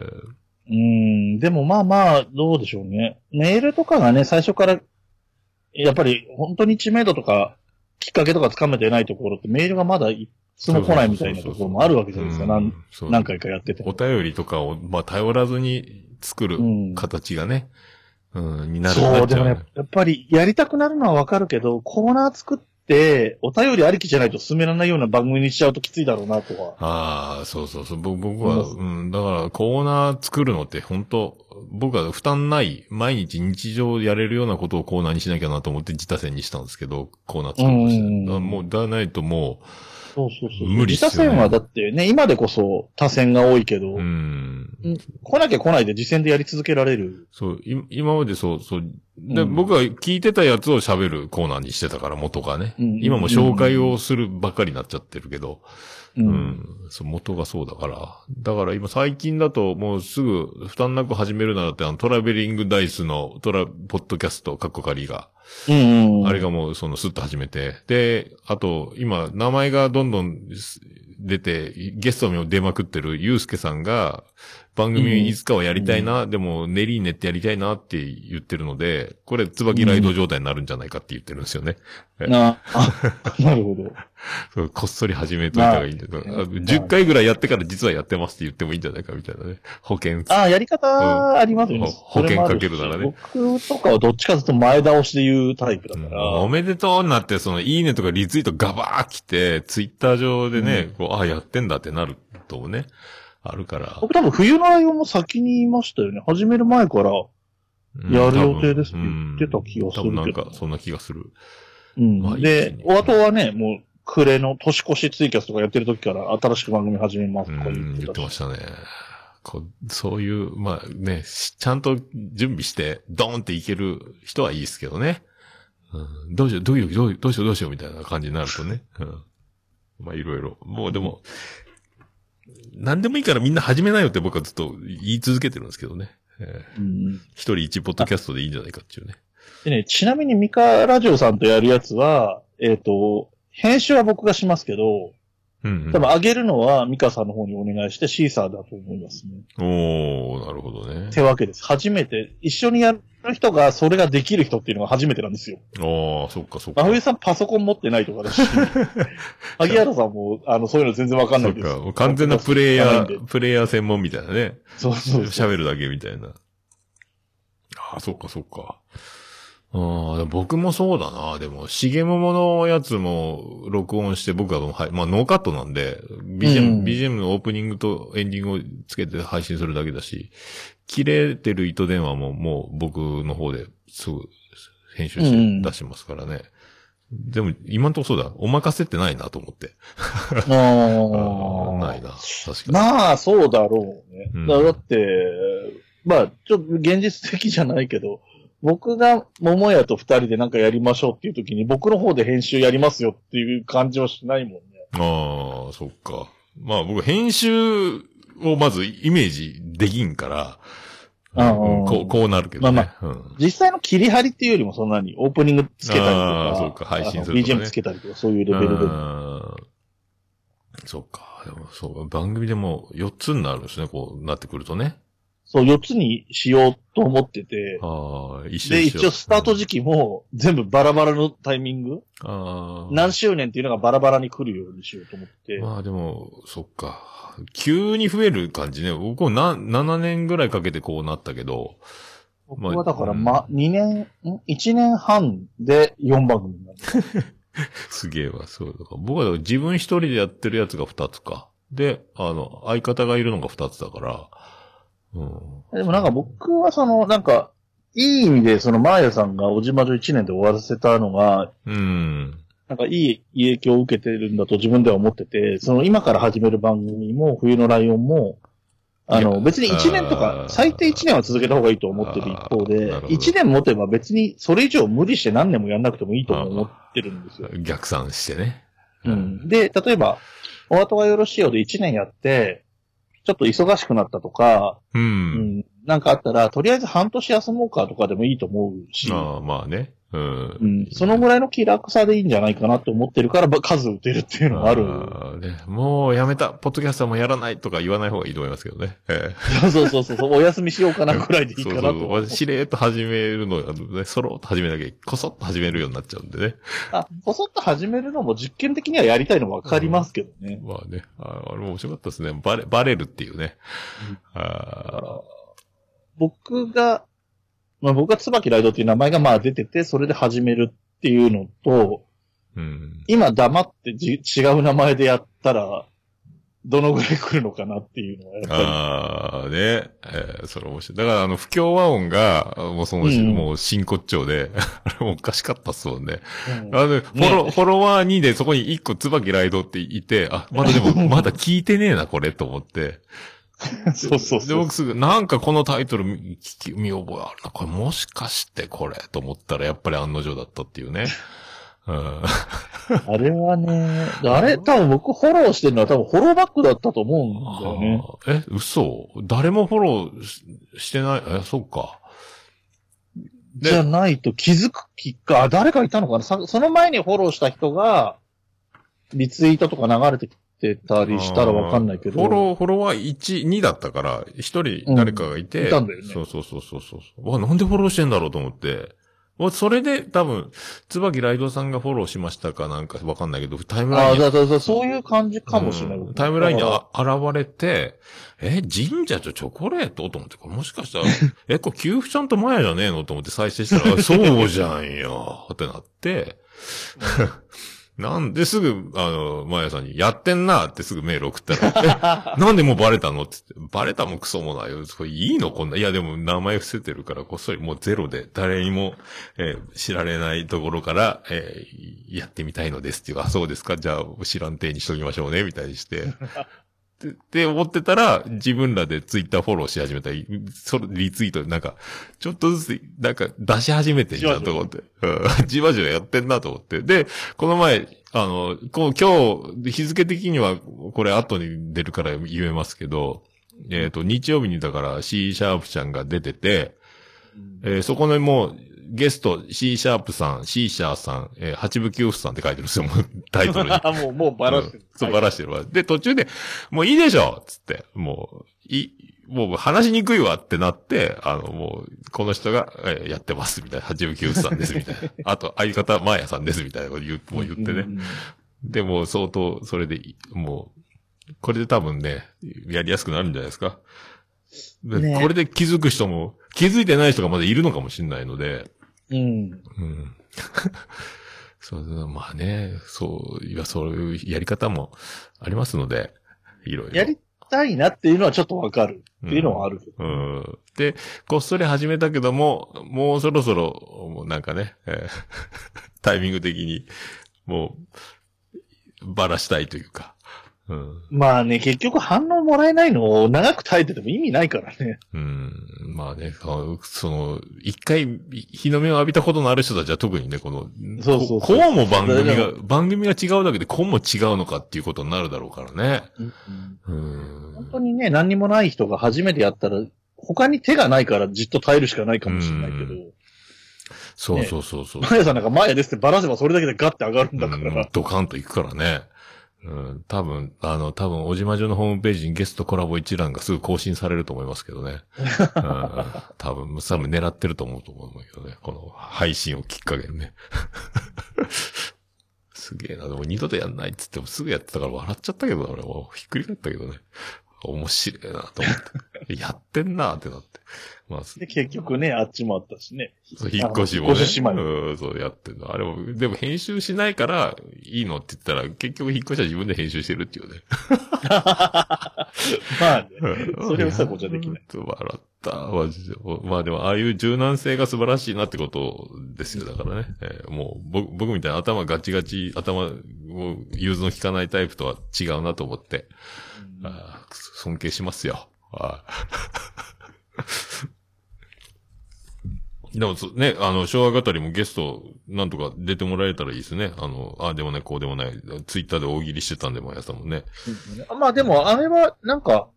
うーん、でもまあまあ、どうでしょうね。メールとかがね、最初から、やっぱり本当に知名度とか、きっかけとかつかめてないところってメールがまだいつも来ないみたいなところもあるわけじゃないですか。何そう何回かやっててお。便りとかを、まあ、頼らずに作るうん形がね、うん、になるそう、でもね、やっぱりやりたくなるのはわかるけど、コーナー作って、お便りありきじゃないと進められないような番組にしちゃうときついだろうなとは。ああ、そうそうそう。僕僕は、ううん、だからコーナー作るのって本当僕は負担ない、毎日日常やれるようなことをコーナーにしなきゃなと思って自他戦にしたんですけど、コーナー作りました。うもう、だないともそうそうそう。無理っすよね自他戦はだってね、今でこそ他戦が多いけど、う、うん。来なきゃ来ないで実践でやり続けられる。そう、い今までそう、そう。で、うん僕は聞いてたやつを喋るコーナーにしてたから、元がね。うん今も紹介をするばっかりになっちゃってるけど、ううん。そう元がそうだから。だから今最近だともうすぐ負担なく始めるならって、あのトラベリングダイスのトラ、ポッドキャスト、カッコカリが、うんうんうん。あれがもうそのスッと始めて、で、あと今名前がどんどん出て、ゲストにも出まくってるユうスケさんが、番組いつかはやりたいな、でも練り練ってやりたいなって言ってるので、これ、椿ライド状態になるんじゃないかって言ってるんですよね。な、あ、なるほど。そうこっそり始めといた方がいいんだけど、あ10回ぐらいやってから実はやってますって言ってもいいんじゃないかみたいなね。保険。ああ、やり方ありますよね。うん保険かけるならね僕とかはどっちかというと前倒しで言うタイプだうんから。おめでとうになって、その、いいねとかリツイートガバー来て、ツイッター上でね、こう、ああ、やってんだってなるとね、あるから。僕多分冬のライオンも先に言いましたよね。始める前から。うんやる予定ですって言ってた気がするけどうん多分なんか、そんな気がする。うん。まあでね、お後はね、もう、暮れの年越しツイキャスとかやってる時から新しく番組始めますとかうん、言言っっててたし。ましたね。こうそういう、まあね、しちゃんと準備して、ドーンっていける人はいいですけどね。うん、どうしよう、どういう、どういうどうしよう、どうしようみたいな感じになるとね。うん、まあいろいろ。もうでも、何でもいいからみんな始めないよって僕はずっと言い続けてるんですけどね。えーうん。一人一ポッドキャストでいいんじゃないかっていうね。でね、ちなみにミカラジオさんとやるやつは、えっ、と、編集は僕がしますけど、うん、うん。多分上げるのはミカさんの方にお願いしてシーサーだと思いますね。おー、なるほどね。ってわけです。初めて、一緒にやる人がそれができる人っていうのが初めてなんですよ。ああ、そっかそっか。真冬さんパソコン持ってないとかだし、萩原さんも、あの、そういうの全然わかんないです。そっか。完全なプレイヤー、プレイヤー専門みたいなね。そうそうそう。喋るだけみたいな。ああ、そっかそっか。ああ、でも僕もそうだな。でも、しげもものやつも録音して僕はもう、はい、まあノーカットなんで、BGM、うん BGM のオープニングとエンディングをつけて配信するだけだし、切れてる糸電話ももう僕の方ですぐ編集しうんて出しますからね。でも、今んとこそうだ。お任せってないなと思って。ああ ないな。確かに。まあ、そうだろうね。うんだだって、まあ、ちょっと現実的じゃないけど、僕が桃屋と二人でなんかやりましょうっていう時に僕の方で編集やりますよっていう感じはしないもんね。ああ、そっか。まあ僕、編集をまずイメージできんから、ああうんこう、こうなるけどね。まうん実際の切り張りっていうよりもそんなにオープニングつけたりとあか、あそうか配信するとかね BGM つけたりとかそういうレベルで。そっか。でもそう、番組でも4つになるんですね、こうなってくるとね。そう、4つにしようと思ってて、ああ、一緒で、一応スタート時期も全部バラバラのタイミング、ああ。何周年っていうのがバラバラに来るようにしようと思って。まあでも、そっか。急に増える感じね。僕もな、7年ぐらいかけてこうなったけど、僕はだから、ま、2年、ん ?1 年半で4番組になる。すげえわ、そうだから。僕はだから自分一人でやってるやつが2つか。で、あの、相方がいるのが2つだから、うん。でもなんか僕はその、なんか、いい意味でそのマーヤさんがおじまじょ1年で終わらせたのが、うん。なんかいい影響を受けてるんだと自分では思ってて、その今から始める番組も、冬のライオンも、あの、別に1年とか最低1年は続けた方がいいと思ってる一方であーなるほ、ど1年持てば別にそれ以上無理して何年もやんなくてもいいとも思ってるんですよ。逆算してね。うん。で、例えば、お後がよろしいようで1年やって、ちょっと忙しくなったとか、う。うんん、なんかあったら、とりあえず半年休もうかとかでもいいと思うし、ああ、まあね。うん。うん、そのぐらいの気楽さでいいんじゃないかなと思ってるから、ば数打てるっていうのがある。あーね、もうやめた、ポッドキャスターもやらないとか言わない方がいいと思いますけどね。え そうそうそうそう、お休みしようかなぐらいでいいかなとそう。そう。しれーっと始めるのが、ね、そろっと始めなきゃ、こそっと始めるようになっちゃうんでね。あ、こそっと始めるのも実験的にはやりたいのわかりますけどね。まあね。ああれも面白かったですね。バレ、バレるっていうね。だかあら僕が、まあ僕が椿ライドっていう名前がまあ出てて、それで始めるっていうのと、ーうん。今黙ってじ違う名前でやったら、どのぐらい来るのかなっていうのはやっぱああ、ね。えーそれ面白い。だから、あの、不協和音が、もうその、うんもう真骨頂で、あれもおかしかったっすもんね。り、うんあの、フォロ、フォロワー2でそこに1個椿ライドっていて、あ、まだでも、まだ聞いてねえな、これ、と思って。そうそうで、そう。僕すぐ、なんかこのタイトル見聞き見覚えあるな。これもしかしてこれと思ったら、やっぱり案の定だったっていうね。うん。あれはね、あれ多分僕フォローしてるのは多分フォローバックだったと思うんだよね。え、嘘？誰もフォローししてない？え、そっか。でじゃないと気づくきっか、あ誰かいたのかな？さその前にフォローした人が、リツイートとか流れてきってたりしたらわかんないけど。フォロー、フォロワー1、2だったから、一人誰かがいて、うんいたんだよねそうそうそうそうそう。わ、なんでフォローしてんだろうと思って。わそれで多分、椿ライドさんがフォローしましたかなんかわかんないけど、タイムラああ、インにだからそういう感じかもしれない。うんタイムラインに現れて、え、神社とチョコレートと思って、もしかしたら、え、これ、給付ちゃんとマヤじゃねえのと思って再生したら、あそうじゃんよってなって、なんですぐ、あの、マヤさんに、やってんなってすぐメール送ったら、なんでもうバレたのって言って、バレたもクソもないよ。これいいのこんな。いや、でも名前伏せてるから、こっそりもうゼロで、誰にも、えー知られないところから、えーやってみたいのですっていう、あそうですかじゃあ、知らん体にしときましょうね、みたいにして。って思ってたら、自分らでツイッターフォローし始めたり、それ、リツイート、なんか、ちょっとずつ、なんか出し始めてんじゃんと思って。うんじわじわやってんなと思って。で、この前、あの、今日、日付的には、これ後に出るから言えますけど、えっ、と、日曜日にだから C シャープちゃんが出てて、えーそこのもう、ゲスト C シャープさん、C シャーさん、えー、八部九夫さんって書いてるんですよ、もうタイトルに。ら。もう、もうバラしてる。うんそう、バラしてるわ。で、途中で、もういいでしょつって、もう、い、もう話しにくいわってなって、あの、もう、この人が、えーやってます、みたいな。八部九夫さんです、みたいな。あと、相方、マーヤさんです、みたいなこと言う、もう言ってね。うんでも、相当、それでい、もう、これで多分ね、やりやすくなるんじゃないですか。でねこれで気づく人も、気づいてない人がまだいるのかもしれないので、うん。うん。そう、まあね、そう、いや、そういうやり方もありますので、いろいろ。やりたいなっていうのはちょっとわかるっていうのはあるけど。うん。で、こっそり始めたけども、もうそろそろ、もうなんかね、えー タイミング的に、もう、ばらしたいというか。うん。まあね、結局反応もらえないのを長く耐えてても意味ないからね。うん。まあね、その、一回、日の目を浴びたことのある人たちは特にね、この、そうそうここうも番組だが、番組が違うだけでこうも違うのかっていうことになるだろうからね。うん。本当にね、何にもない人が初めてやったら、他に手がないからじっと耐えるしかないかもしれないけど、そうそうそうそう。マヤさんなんかマヤですってバラせばそれだけでガッて上がるんだかうんら。ドカンと行くからね。うん、多分、あの、多分、おじまじょのホームページにゲストコラボ一覧がすぐ更新されると思いますけどね。うん、多分、多分狙ってると思うと思うんだけどね。この配信をきっかけにね。すげえな。でも二度とやんないっつってもすぐやってたから笑っちゃったけどな、俺もうひっくり返ったけどね。面白いなと思って。やってんなってなって。まあ、で、結局ね、あっちもあったしね。そう引っ越しもね。引っ越ししまいうん、そうやってんの。あれも、でも編集しないからいいのって言ったら、結局引っ越しは自分で編集してるっていうね。まあね。うんそれはさこじゃできない。笑った、マジで。まあでも、ああいう柔軟性が素晴らしいなってことですよ。だからね。えーもう、僕、僕みたいな頭ガチガチ、頭を融通の効かないタイプとは違うなと思って、あー尊敬しますよ。はい でもそ、ね、あの、昭和語りもゲスト、なんとか出てもらえたらいいですね。あの、ああでもない、こうでもない。ツイッターで大喜利してたんで、もやさんもね。まあでも、あれは、なんか、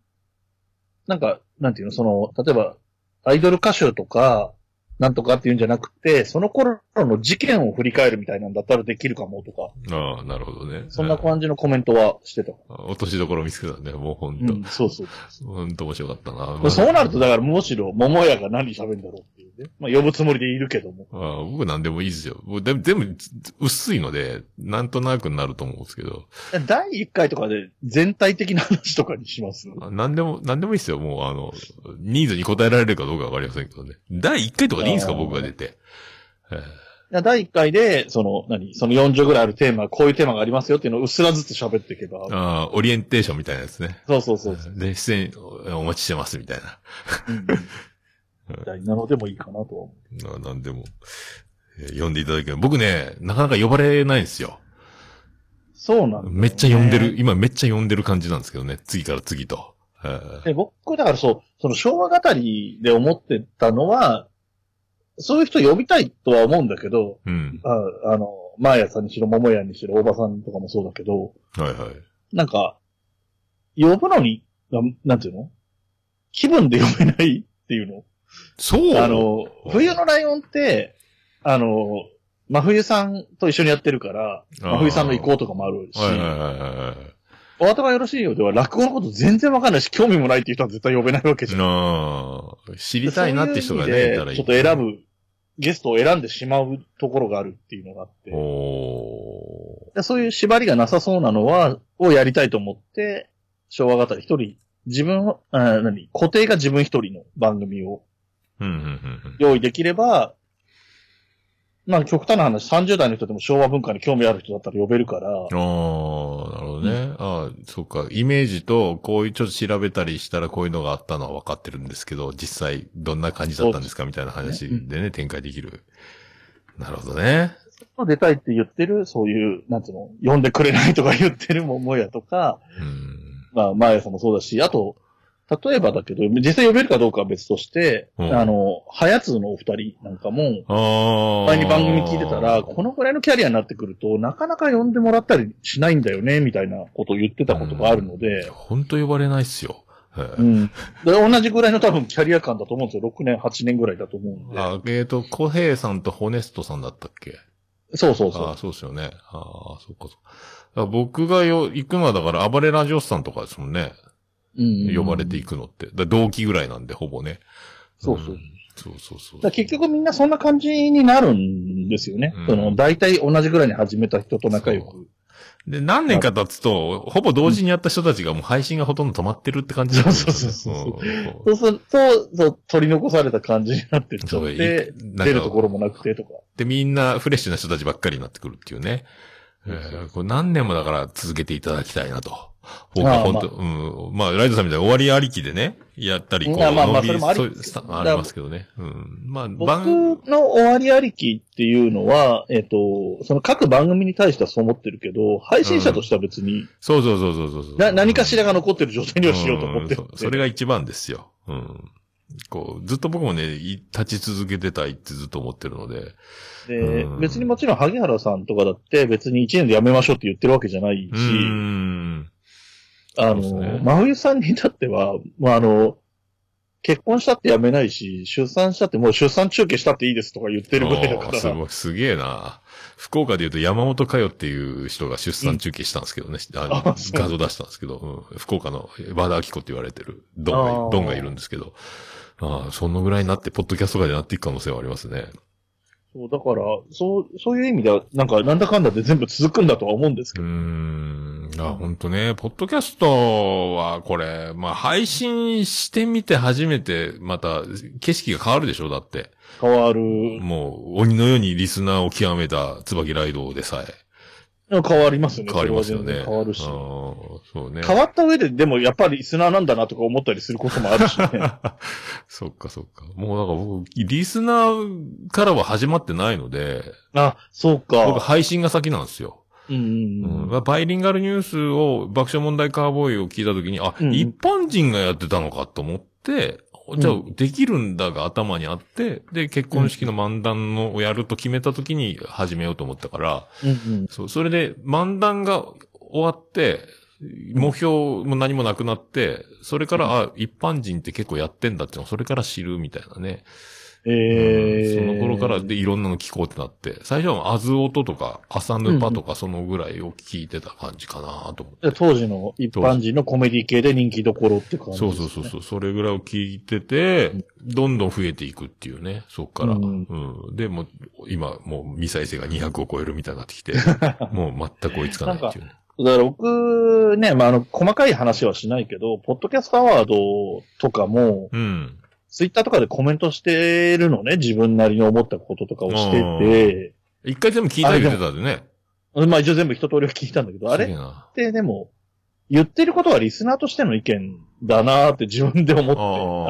なんか、なんていうの、その、例えば、アイドル歌手とか、なんとかっていうんじゃなくて、その頃の事件を振り返るみたいなんだったらできるかもとか、ああ、なるほどね。そんな感じのコメントはしてた。落としどころ見つけたね。もうほんと。うん、そうそう。ほんと面白かったな。そうなると、だからむしろ、桃屋が何喋るんだろうっていうね。まあ、呼ぶつもりでいるけども。ああ僕なんでもいいですよ。もうでも全部薄いので、なんとなくなると思うんですけど。第1回とかで全体的な話とかにします？あなんでも、なんでもいいですよ。もうあの、ニーズに応えられるかどうかわかりませんけどね。第1回とかでいいんですか僕が出て。第1回で、その、何その40ぐらいあるテーマ、こういうテーマがありますよっていうのをうっすらずつ喋っていけばえ。ああ、オリエンテーションみたいなやつね。そうそうそう。で、出演お待ちしてますみたいな。うんみたいなのでもいいかなとは思う。ななんでも、えー呼んでいただける。僕ね、なかなか呼ばれないんですよ。そうなんねめっちゃ呼んでる、。今めっちゃ呼んでる感じなんですけどね。次から次と。え僕、だからそう、その昭和語りで思ってたのは、そういう人呼びたいとは思うんだけど、うん。ああの、マーヤさんにしろ、桃屋にしろ、大場さんとかもそうだけど、はいはい。なんか、呼ぶのに、ななんていうの？気分で呼べないっていうの？そうあの、冬のライオンって、あの、真冬さんと一緒にやってるから、真冬さんの意向とかもあるし、はいはいはい。お後がよろしいようでは落語のこと全然わかんないし、興味もないっていう人は絶対呼べないわけじゃん。ああ、知りたいなって人がね、いたらいい。ちょっと選ぶ、ゲストを選んでしまうところがあるっていうのがあって。おそういう縛りがなさそうなのは、をやりたいと思って、昭和型で一人、自分を、あ何固定が自分一人の番組を用意できれば、まあ極端な話、30代の人でも昭和文化に興味ある人だったら呼べるから、うん。ああ、なるほどね。ああ、そっか。イメージと、こういうちょっと調べたりしたらこういうのがあったのは分かってるんですけど、実際どんな感じだったんですかみたいな話でね、展開できる。なるほどね。出たいって言ってる、そういう、なんつうの、呼んでくれないとか言ってる桃屋とか、うん。まあ、前さんもそうだし、あと、例えばだけど、実際呼べるかどうかは別として、うんあの、はやつのお二人なんかも、ああ。前に番組聞いてたら、このぐらいのキャリアになってくると、なかなか呼んでもらったりしないんだよね、みたいなことを言ってたことがあるので、ほんと呼ばれないっすよ。うん。で同じぐらいの多分キャリア感だと思うんですよ。6年、8年ぐらいだと思うんで。あ、えっ、と、小平さんとホネストさんだったっけ？そうそうそうああ、。そうですよね。ああ、そっかそっか。僕がよ、行くのはだから、暴れラジオスさんとかですもんね。うん呼ばれていくのって。だ同期ぐらいなんで、ほぼね。そうそう。んそうそうそう。結局みんなそんな感じになるんですよね。うんその、大体同じぐらいに始めた人と仲良く。で、何年か経つと、ほぼ同時にやった人たちがもう配信がほとんど止まってるって感じなんですよねそうそうそううんそうすると、そう、取り残された感じになってっちゃそうって、出るところもなくてとか。で、みんなフレッシュな人たちばっかりになってくるっていうね。えーこれ何年もだから続けていただきたいなと。僕は本当、うん。まあ、ライドさんみたいに終わりありきでね、やったり、こう、まあまあまあそれもありありますけどね。うん。まあ、僕番、の終わりありきっていうのは、えっ、と、その各番組に対してはそう思ってるけど、配信者としては別に、そうそうそうそうそうそう。な何かしらが残ってる状態にはしようと思ってるうんそそれが一番ですよ。うん。こう、ずっと僕もね、い立ち続けてたいってずっと思ってるので。で、うん別にもちろん萩原さんとかだって別に1年で辞めましょうって言ってるわけじゃないし、うーん。あそうですね。の、真冬さんに至っては、まあ、あの、結婚したって辞めないし、出産したってもう出産中継したっていいですとか言ってるぐらいだから、すごい、すげえな。福岡で言うと山本佳代っていう人が出産中継したんですけどね。あのあそう。画像出したんですけど、うん。福岡の和田明子って言われてるドンがドンがいるんですけど、ああ、そのぐらいになって、ポッドキャストとかでなっていく可能性はありますね。そう、だから、そう、そういう意味では、なんか、なんだかんだで全部続くんだとは思うんですけど、ん。あ、本当ね。ポッドキャストは、これ、まあ、配信してみて初めて、また、景色が変わるでしょだって。変わる、もう、鬼のようにリスナーを極めた椿ライドでさえ、変わりますよね。変わりますよね。変わるしそうね。変わった上で、でもやっぱりリスナーなんだなとか思ったりすることもあるしね。そっかそっか。もうなんか僕、リスナーからは始まってないので、あ、そう僕か。配信が先なんですよ。うんうんうんバイリンガルニュースを爆笑問題カーボーイを聞いたときに、あ、うん一般人がやってたのかと思って、じゃあう、できるんだが頭にあって、で、結婚式の漫談のをやると決めたときに始めようと思ったから、うんうん。そう、それで漫談が終わって、目標も何もなくなって、それから、あ、一般人って結構やってんだってのをそれから知るみたいなね。ええその頃からでいろんなの聞こうってなって、最初はアズオトとか、アサヌパとかそのぐらいを聞いてた感じかなと思って。で当時の一般人のコメディ系で人気どころって感じです、そうね。そうそうそう、それぐらいを聞いてて、どんどん増えていくっていうね、そっから。ううんん。で、もう、今、もう未再生が200を超えるみたいになってきて、もう全く追いつかないっていうね。だから僕、ね、まあ、あの、細かい話はしないけど、ポッドキャストアワードとかも、うん。ツイッターとかでコメントしてるのね、自分なりに思ったこととかをしてて、一回全部聞いたり言ってたんでね。まあ一応全部一通り聞いたんだけど、あれってでも、言ってることはリスナーとしての意見だなーって自分で思って、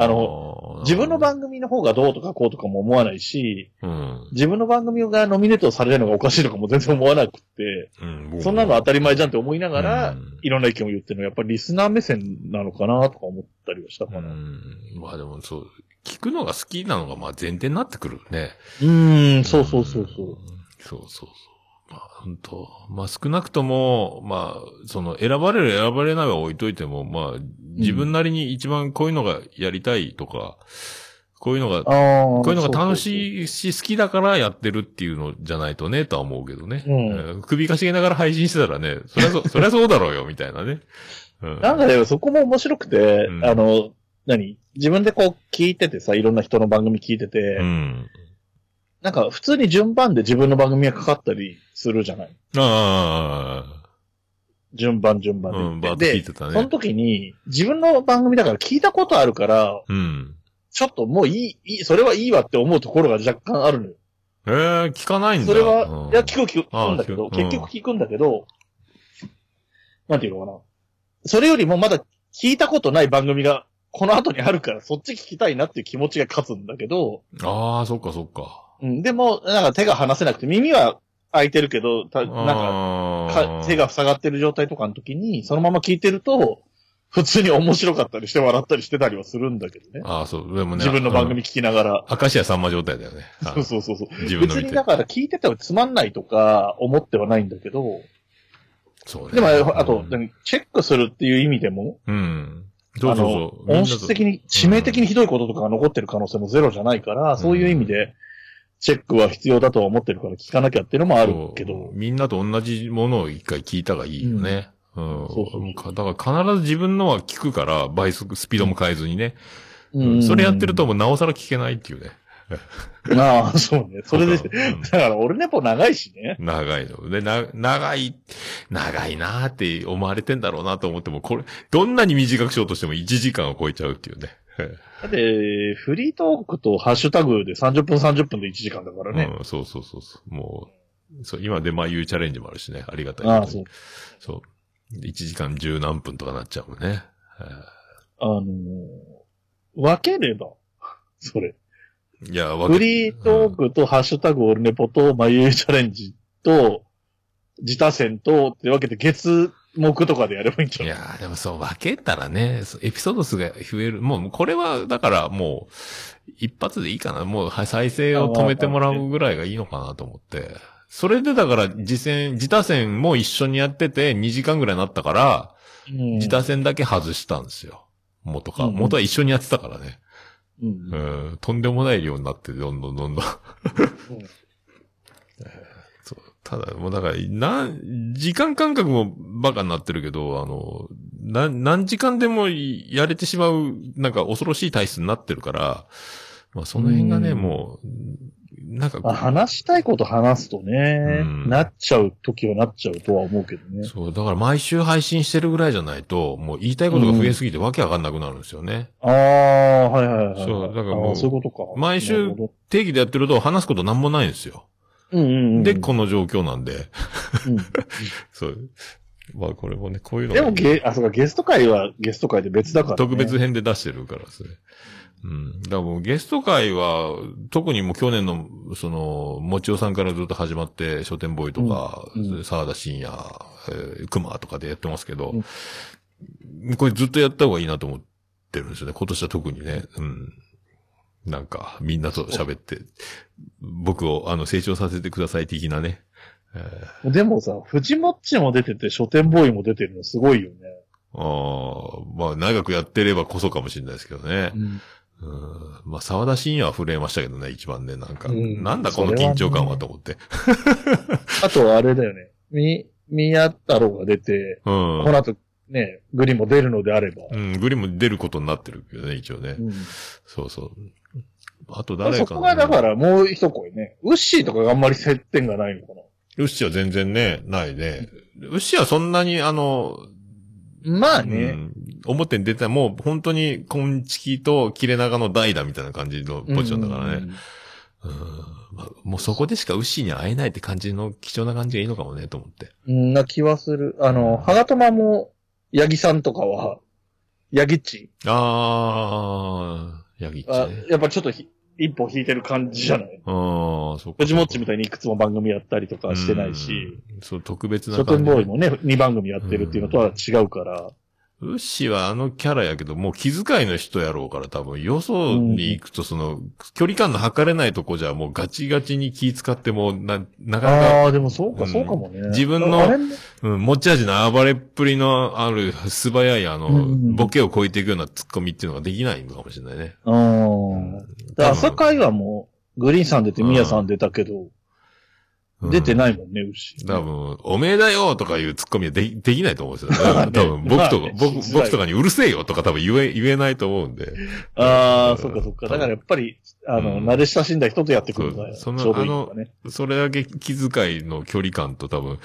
あの、の自分の番組の方がどうとかこうとかも思わないし、うん。自分の番組がノミネートされるのがおかしいとかも全然思わなくって、うんそんなの当たり前じゃんって思いながら、うんいろんな意見を言ってるのはやっぱりリスナー目線なのかなとか思ったりはしたかな。うん。まあでもそう、聞くのが好きなのがまあ前提になってくるね。うーん、そうそうそうそう。ん。そうそうそう。まあ本当まあ少なくとも、まあ、その選ばれる選ばれないは置いといても、まあ自分なりに一番こういうのがやりたいとか、こういうのが。こういうのが楽い。しいし、好きだからやってるっていうのじゃないとね、とは思うけどね。うんえー首かしげながら配信してたらね、そりゃそ、そりゃそうだろうよ、みたいなね。うん。なんかね、そこも面白くて、うんあの、何？自分でこう聞いててさ、いろんな人の番組聞いてて、うん。なんか普通に順番で自分の番組がかかったりするじゃない？ああ、順番順番で。うん、バーッと聞いで、てたそのね。時に自分の番組だから聞いたことあるから、うん。ちょっともういい、いい、それはいいわって思うところが若干あるのよ。ええー、聞かないんだ。それは、うんいや、聞く聞く、聞くんだけど、あ聞くうん結局聞くんだけど、なんていうのかな。それよりもまだ聞いたことない番組がこの後にあるから、そっち聞きたいなっていう気持ちが勝つんだけど、ああ、そっかそっか。うん、でも、なんか手が離せなくて、耳は開いてるけど、たなんかか手が塞がってる状態とかの時に、そのまま聞いてると、普通に面白かったりして笑ったりしてたりはするんだけどね。ああ、そう。でもね。自分の番組うん。聞きながら。明石家さんま状態だよね。あそうそうそうそう。自分の別にだ。から聞いててもつまんないとか思ってはないんだけど、そうね。でも、あとう、んチェックするっていう意味でも、うん。そうそう音質的に、致命的にひどいこととかが残ってる可能性もゼロじゃないから、そういう意味で、チェックは必要だとは思ってるから聞かなきゃっていうのもあるけど、みんなと同じものを一回聞いたがいいよね。うん。そうそうかだから必ず自分のは聞くから、倍速、スピードも変えずにね。うんそれやってるともうなおさら聞けないっていうね。ああ、そうね。それで、うんだから俺ネポ長いしね。長いの。で、な、長い、長いなーって思われてんだろうなと思っても、これ、どんなに短くしようとしても1時間を超えちゃうっていうね。だって、フリートークとハッシュタグで30分30分で1時間だからね。うん、そうそうそうそう。もう、そう、今でまあ言うチャレンジもあるしね。ありがたい。ああ、そう。そう。1時間十何分とかなっちゃうもんね。あのー分ければ、それ。いや、わけフリートークとハッシュタグオルネポと、まあ、ゆうチャレンジと、自他戦と、って分けて月目とかでやればいいんじゃないいやーでもそう、分けたらね、エピソード数が増える。もう、これは、だからもう、一発でいいかな。もう、はい再生を止めてもらうぐらいがいいのかなと思って。それでだから、自戦、自他戦も一緒にやってて、2時間ぐらいになったから、うん自他戦だけ外したんですよ。元か。うん元は一緒にやってたからね。うんうん、とんでもない量になって、どんどんどんどん。ただ、もうだから、なん、時間感覚もバカになってるけど、あの、な、何時間でもやれてしまう、なんか恐ろしい体質になってるから、まあその辺がね、うんもう、なんかこまあ、話したいこと話すとね、うんなっちゃう時はなっちゃうとは思うけどねう、。そう、だから毎週配信してるぐらいじゃないと、もう言いたいことが増えすぎてわけわかんなくなるんですよね。ああ、はいはいはいはい。そうだからもうそういうことか。毎週定期でやってると話すことなんもないんですよ。うんうんうん。で、この状況なんで。うん そう。まあこれもね、こういうのがでもゲ、あ、そうか、ゲスト会はゲスト会で別だから、ね。特別編で出してるからですね。うん。だからもうゲスト会は、特にもう去年の、その、もちおさんからずっと始まって、書店ボーイとか、うんうん沢田信也、えー、熊とかでやってますけど、これずっとやった方がいいなと思ってるんですよね。今年は特にね。うん。なんか、みんなと喋って、僕を、あの、成長させてください的なね。えーでもさ、藤もっちも出てて、書店ボーイも出てるのすごいよね。ああ、まあ、長くやってればこそかもしれないですけどね。うん。まあ、沢田信也は震えましたけどね、一番ね、なんか。うんなんだこの緊張感はと思って。あとはあれだよね。み、宮太郎が出て、うんこ。の後、ね、グリも出るのであれば。うん、グリも出ることになってるけどね、一応ね。うんそうそう。あと誰かなそこがだからもう一声ね。ウッシーとかがあんまり接点がないのかな。ウッシーは全然ね、ないね。ウッシーはそんなに、あの、うまあね。ん、表に出たもう本当に、コンチキと切れ長の代打みたいな感じのポジションだからね。うんまあもうそこでしかウッシーに会えないって感じの貴重な感じがいいのかもね、と思って。うん。な気はする。あの、ハガトマも、ヤギさんとかは、ヤギッチあー、ヤギッチあね。やっぱちょっとひ一歩引いてる感じじゃない？あー、そっか。藤もっちみたいにいくつも番組やったりとかしてないし、うん。そう、特別な書感じ。店ボーイもね、2番組やってるっていうのとは違うから、ウッシーはあのキャラやけど、もう気遣いの人やろうから多分、よそに行くとその、距離感の測れないとこじゃもうガチガチに気遣ってもな、なかなか、ああ、でもそうか、うんそうかもね。自分のうん、持ち味の暴れっぷりのある素早いあの、うんうんボケを超えていくようなツッコミっていうのができないのかもしれないね。うん。で朝会はもう、グリーンさん出て、ミヤさん出たけど、出てい。ないもんね、牛。多分、おめえだよとかいうツッコミはでできないと思うんですよ ね。多分、僕とか、僕、僕とかにうるせえよとか多分言え、言えないと思うんで。ああ、うんそっかそっか。だからやっぱり、あの、うん慣れ親しんだ人とやってくるから、そうそのちょうどいいの。それだけ気遣いの距離感と多分、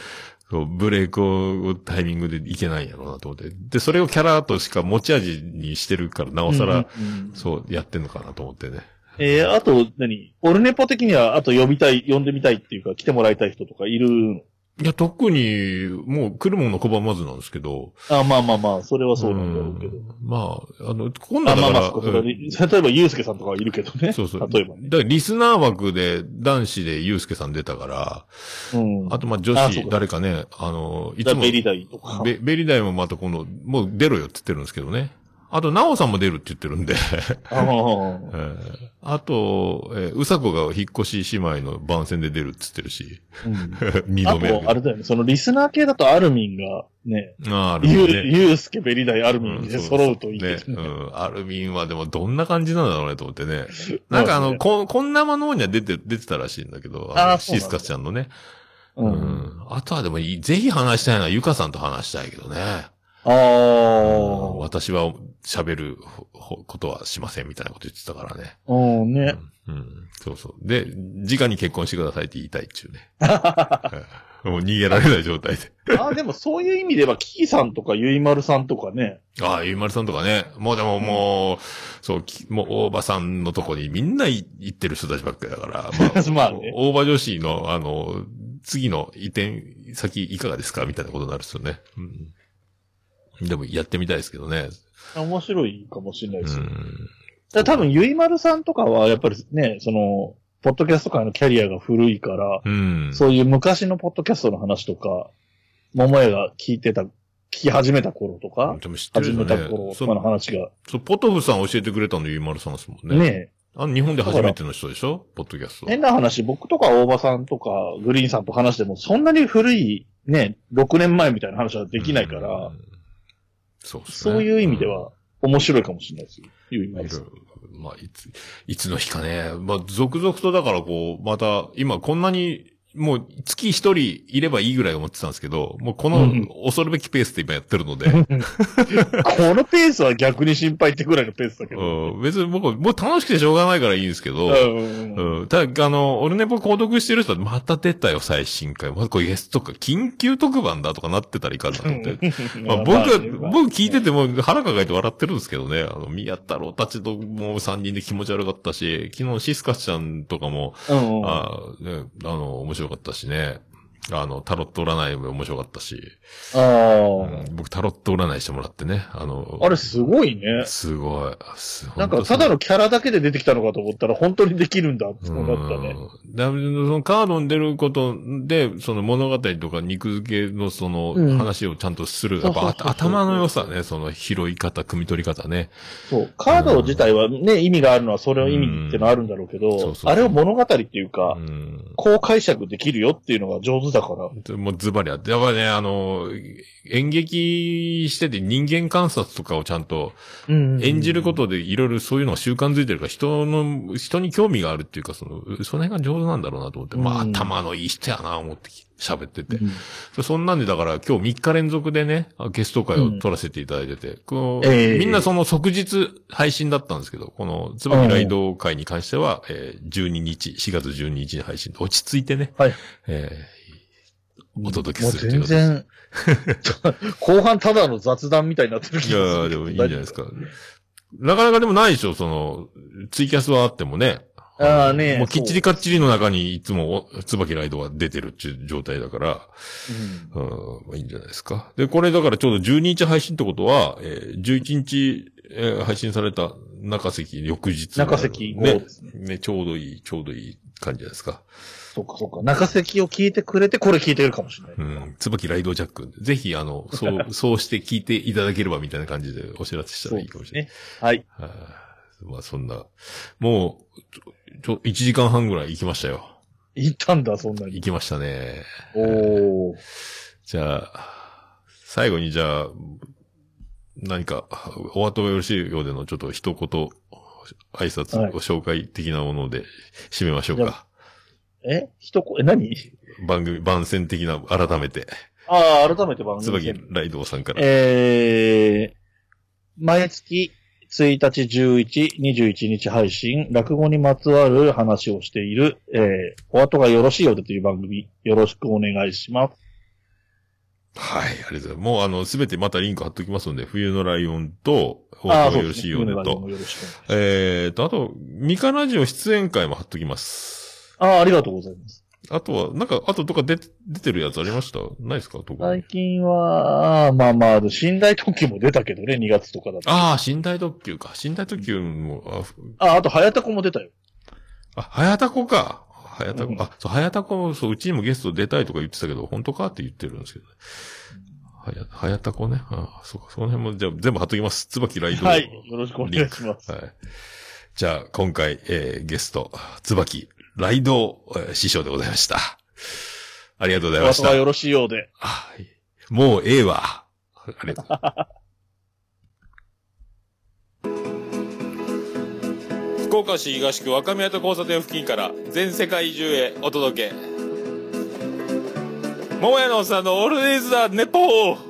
そうブレークをタイミングでいけないんやろうなと思って。で、それをキャラとしか持ち味にしてるから、なおさら、そうやってんのかなと思ってね。えー、あと、何？オルネポ的には、あと呼びたい、呼んでみたいっていうか、来てもらいたい人とかいるの？いや、特に、もう来るもの拒まずなんですけど。あまあまあまあ、それはそうなんだろうけど。んまあ、あの、今度あまあまあ、はだから、そこそこ例えば、ゆうすけさんとかはいるけどね。そうそう。例えばね。だリスナー枠で男子でユうスケさん出たから、うん。あとまあ女子誰かね、あの、いつも、ベリダイとか。ベベリダイもまた今度、もう出ろよって言ってるんですけどね。あと、ナオさんも出るって言ってるんで。あ あ。と、えーうさこが引っ越し姉妹の番宣で出るって言ってるし。うん 度目やけと、あれだよね。そのリスナー系だとアルミンがね、ど。あーあるゆう、ね。ゆうすけ、ベリダイ、アルミンでうん揃うといいけね。どね。うん。アルミンはでもどんな感じなんだろうねと思ってね。なんかあの、こ、こんなものには出て、出てたらしいんだけど、あシスカちゃんのね。う。うんん。あとはでもいい、ぜひ話したいのはゆかさんと話したいけどね。あうんあ。私は喋るほことはしませんみたいなこと言ってたからね。うん、ね。うん。うんそうそう。で、直に結婚してくださいって言いたいっちゅうね。うんもう逃げられない状態で。ああ、でもそういう意味では、キキさんとかゆいまるさんとかね。ああ、ゆいまるさんとかね。もうでももう、そう、きもう大場さんのとこにみんない行ってる人たちばっかりだから。まあね大場女子の、あの、次の移転先いかがですか？みたいなことになるんですよね。うん。でもやってみたいですけどね。面白いかもしれないですよ。うん。多分、ゆいまるさんとかは、やっぱりね、その、ポッドキャスト界のキャリアが古いから、うん。そういう昔のポッドキャストの話とか、桃屋が聞いてた、聞き始めた頃とか、でも知ってる始めた頃。そとかの話が、そう、ポトフさん教えてくれたのゆいまるさんですもんね。ねあの、日本で初めての人でしょ？ポッドキャスト。変な話、僕とか大場さんとか、グリーンさんと話しても、そんなに古い、ね、6年前みたいな話はできないから、うんそうねそういう意味では、面白いかもしれないですよ。ゆいまるさん。まあ、いつ、いつの日かね。まあ、続々とだからこう、また、今こんなに、もう月一人いればいいぐらい思ってたんですけど、もうこのうん恐るべきペースで今やってるので、このペースは逆に心配ってぐらいのペースだけど。うん別に僕、もう楽しくてしょうがないからいいんですけど、うんうん。ただ、あの、オルネポ購読してる人は、また出たよ、最新回。まずこれゲストか、緊急特番だとかなってたらいかんなと思って。まあ、僕は、僕聞いてても腹抱えて笑ってるんですけどね。あの、宮太郎たちともう三人で気持ち悪かったし、昨日シスカちゃんとかも、うんうんあね、あの、面白かったしね。あの、タロット占いも面白かったし、ああ、うん僕タロット占いしてもらってね。あの、あれすごいね。すごい。すなんか、ただのキャラだけで出てきたのかと思ったら、本当にできるんだってうん思ったね。だそのカードに出ることで、その物語とか肉付けのそのうん話をちゃんとする。やっぱそうそうそうそう頭の良さね、その拾い方、組み取り方ね。そう。カード自体はね、意味があるのはそれの意味ってのはあるんだろうけどうんそうそう、そうあれを物語っていうかう、ん。こう解釈できるよっていうのが上手だから。でもうズバリあって。やっぱりね、あの、演劇してて人間観察とかをちゃんと演じることでいろいろそういうのが習慣づいてるから、人の、人に興味があるっていうか、その、その辺が上手なんだろうなと思って、まあうん頭のいい人やな、思って喋ってて。うん。そんなんでだから今日3日連続でね、あゲスト会を撮らせていただいてて、こうええ。みんなその即日配信だったんですけど、この椿ライド会に関しては、えー12日、4月12日に配信で落ち着いてね、はい。えーお届けするという全ことで然、後半ただの雑談みたいになってるい気がする。やーでもいいんじゃないですか。なかなかでもないでしょ、その、ツイキャスはあってもね。あーねもうきっちりかっちりの中にいつもお椿ライドが出てるっていう状態だから、うんうん、まあいいんじゃないですか。で、これだからちょうど12日配信ってことは、えー、11日、えー配信された中関翌日。中関ね。ね、ちょうどいい、ちょうどいい感じじゃないですか。そっかそっか。中席を聞いてくれて、これ聞いてるかもしれない。うん。椿ライドジャック。ぜひ、あの、そう、そうして聞いていただければみたいな感じでお知らせしたらいいかもしれない。はい。はいまあそんな、もう、ちょ、ちょ1時間半ぐらい行きましたよ。行ったんだ、そんなに行。きましたね。おー。じゃあ、最後にじゃあ、何か、お後がよろしいようでのちょっと一言、挨拶、はいご紹介的なもので締めましょうか。え？一こ、え、何？番組、番宣的な、改めて、ああ、改めて番組椿ライドウさんから。えー、毎月1日、11、21日配信、落語にまつわる話をしている、えー、お後がよろしいようでという番組、よろしくお願いします。はい、ありがとうございます。もうあの、すべてまたリンク貼っときますので、冬のライオンと、おああ、後がよろしいようでと、よろしくお願いします。えーと、あと、ミカラジオ出演会も貼っときます。ああ、ありがとうございます。あとは、なんか、あととか出、出てるやつありました？ないですか？最近は、まあまあ、寝台特急も出たけどね、2月とかだと。ああ、寝台特急か。寝台特急も、あ、ふあ、あと、早田子も出たよ。あ、はやたこか。はやたこ、うんあ、そう、はやたこ、そう、うちにもゲスト出たいとか言ってたけど、本当かって言ってるんですけどね。はや、はやたこね。あそうか、その辺も、じゃあ全部貼っときます。椿ライド。はい。よろしくお願いします。はい。じゃあ、今回、えー、ゲスト、椿、ライド、えー師匠でございました。ありがとうございました。よろしいようで。はいもうええわ。ありがとう。福岡市東区若宮と交差点付近から全世界中へお届け。桃屋のおっさんのオールディーズ・ザ・ネポー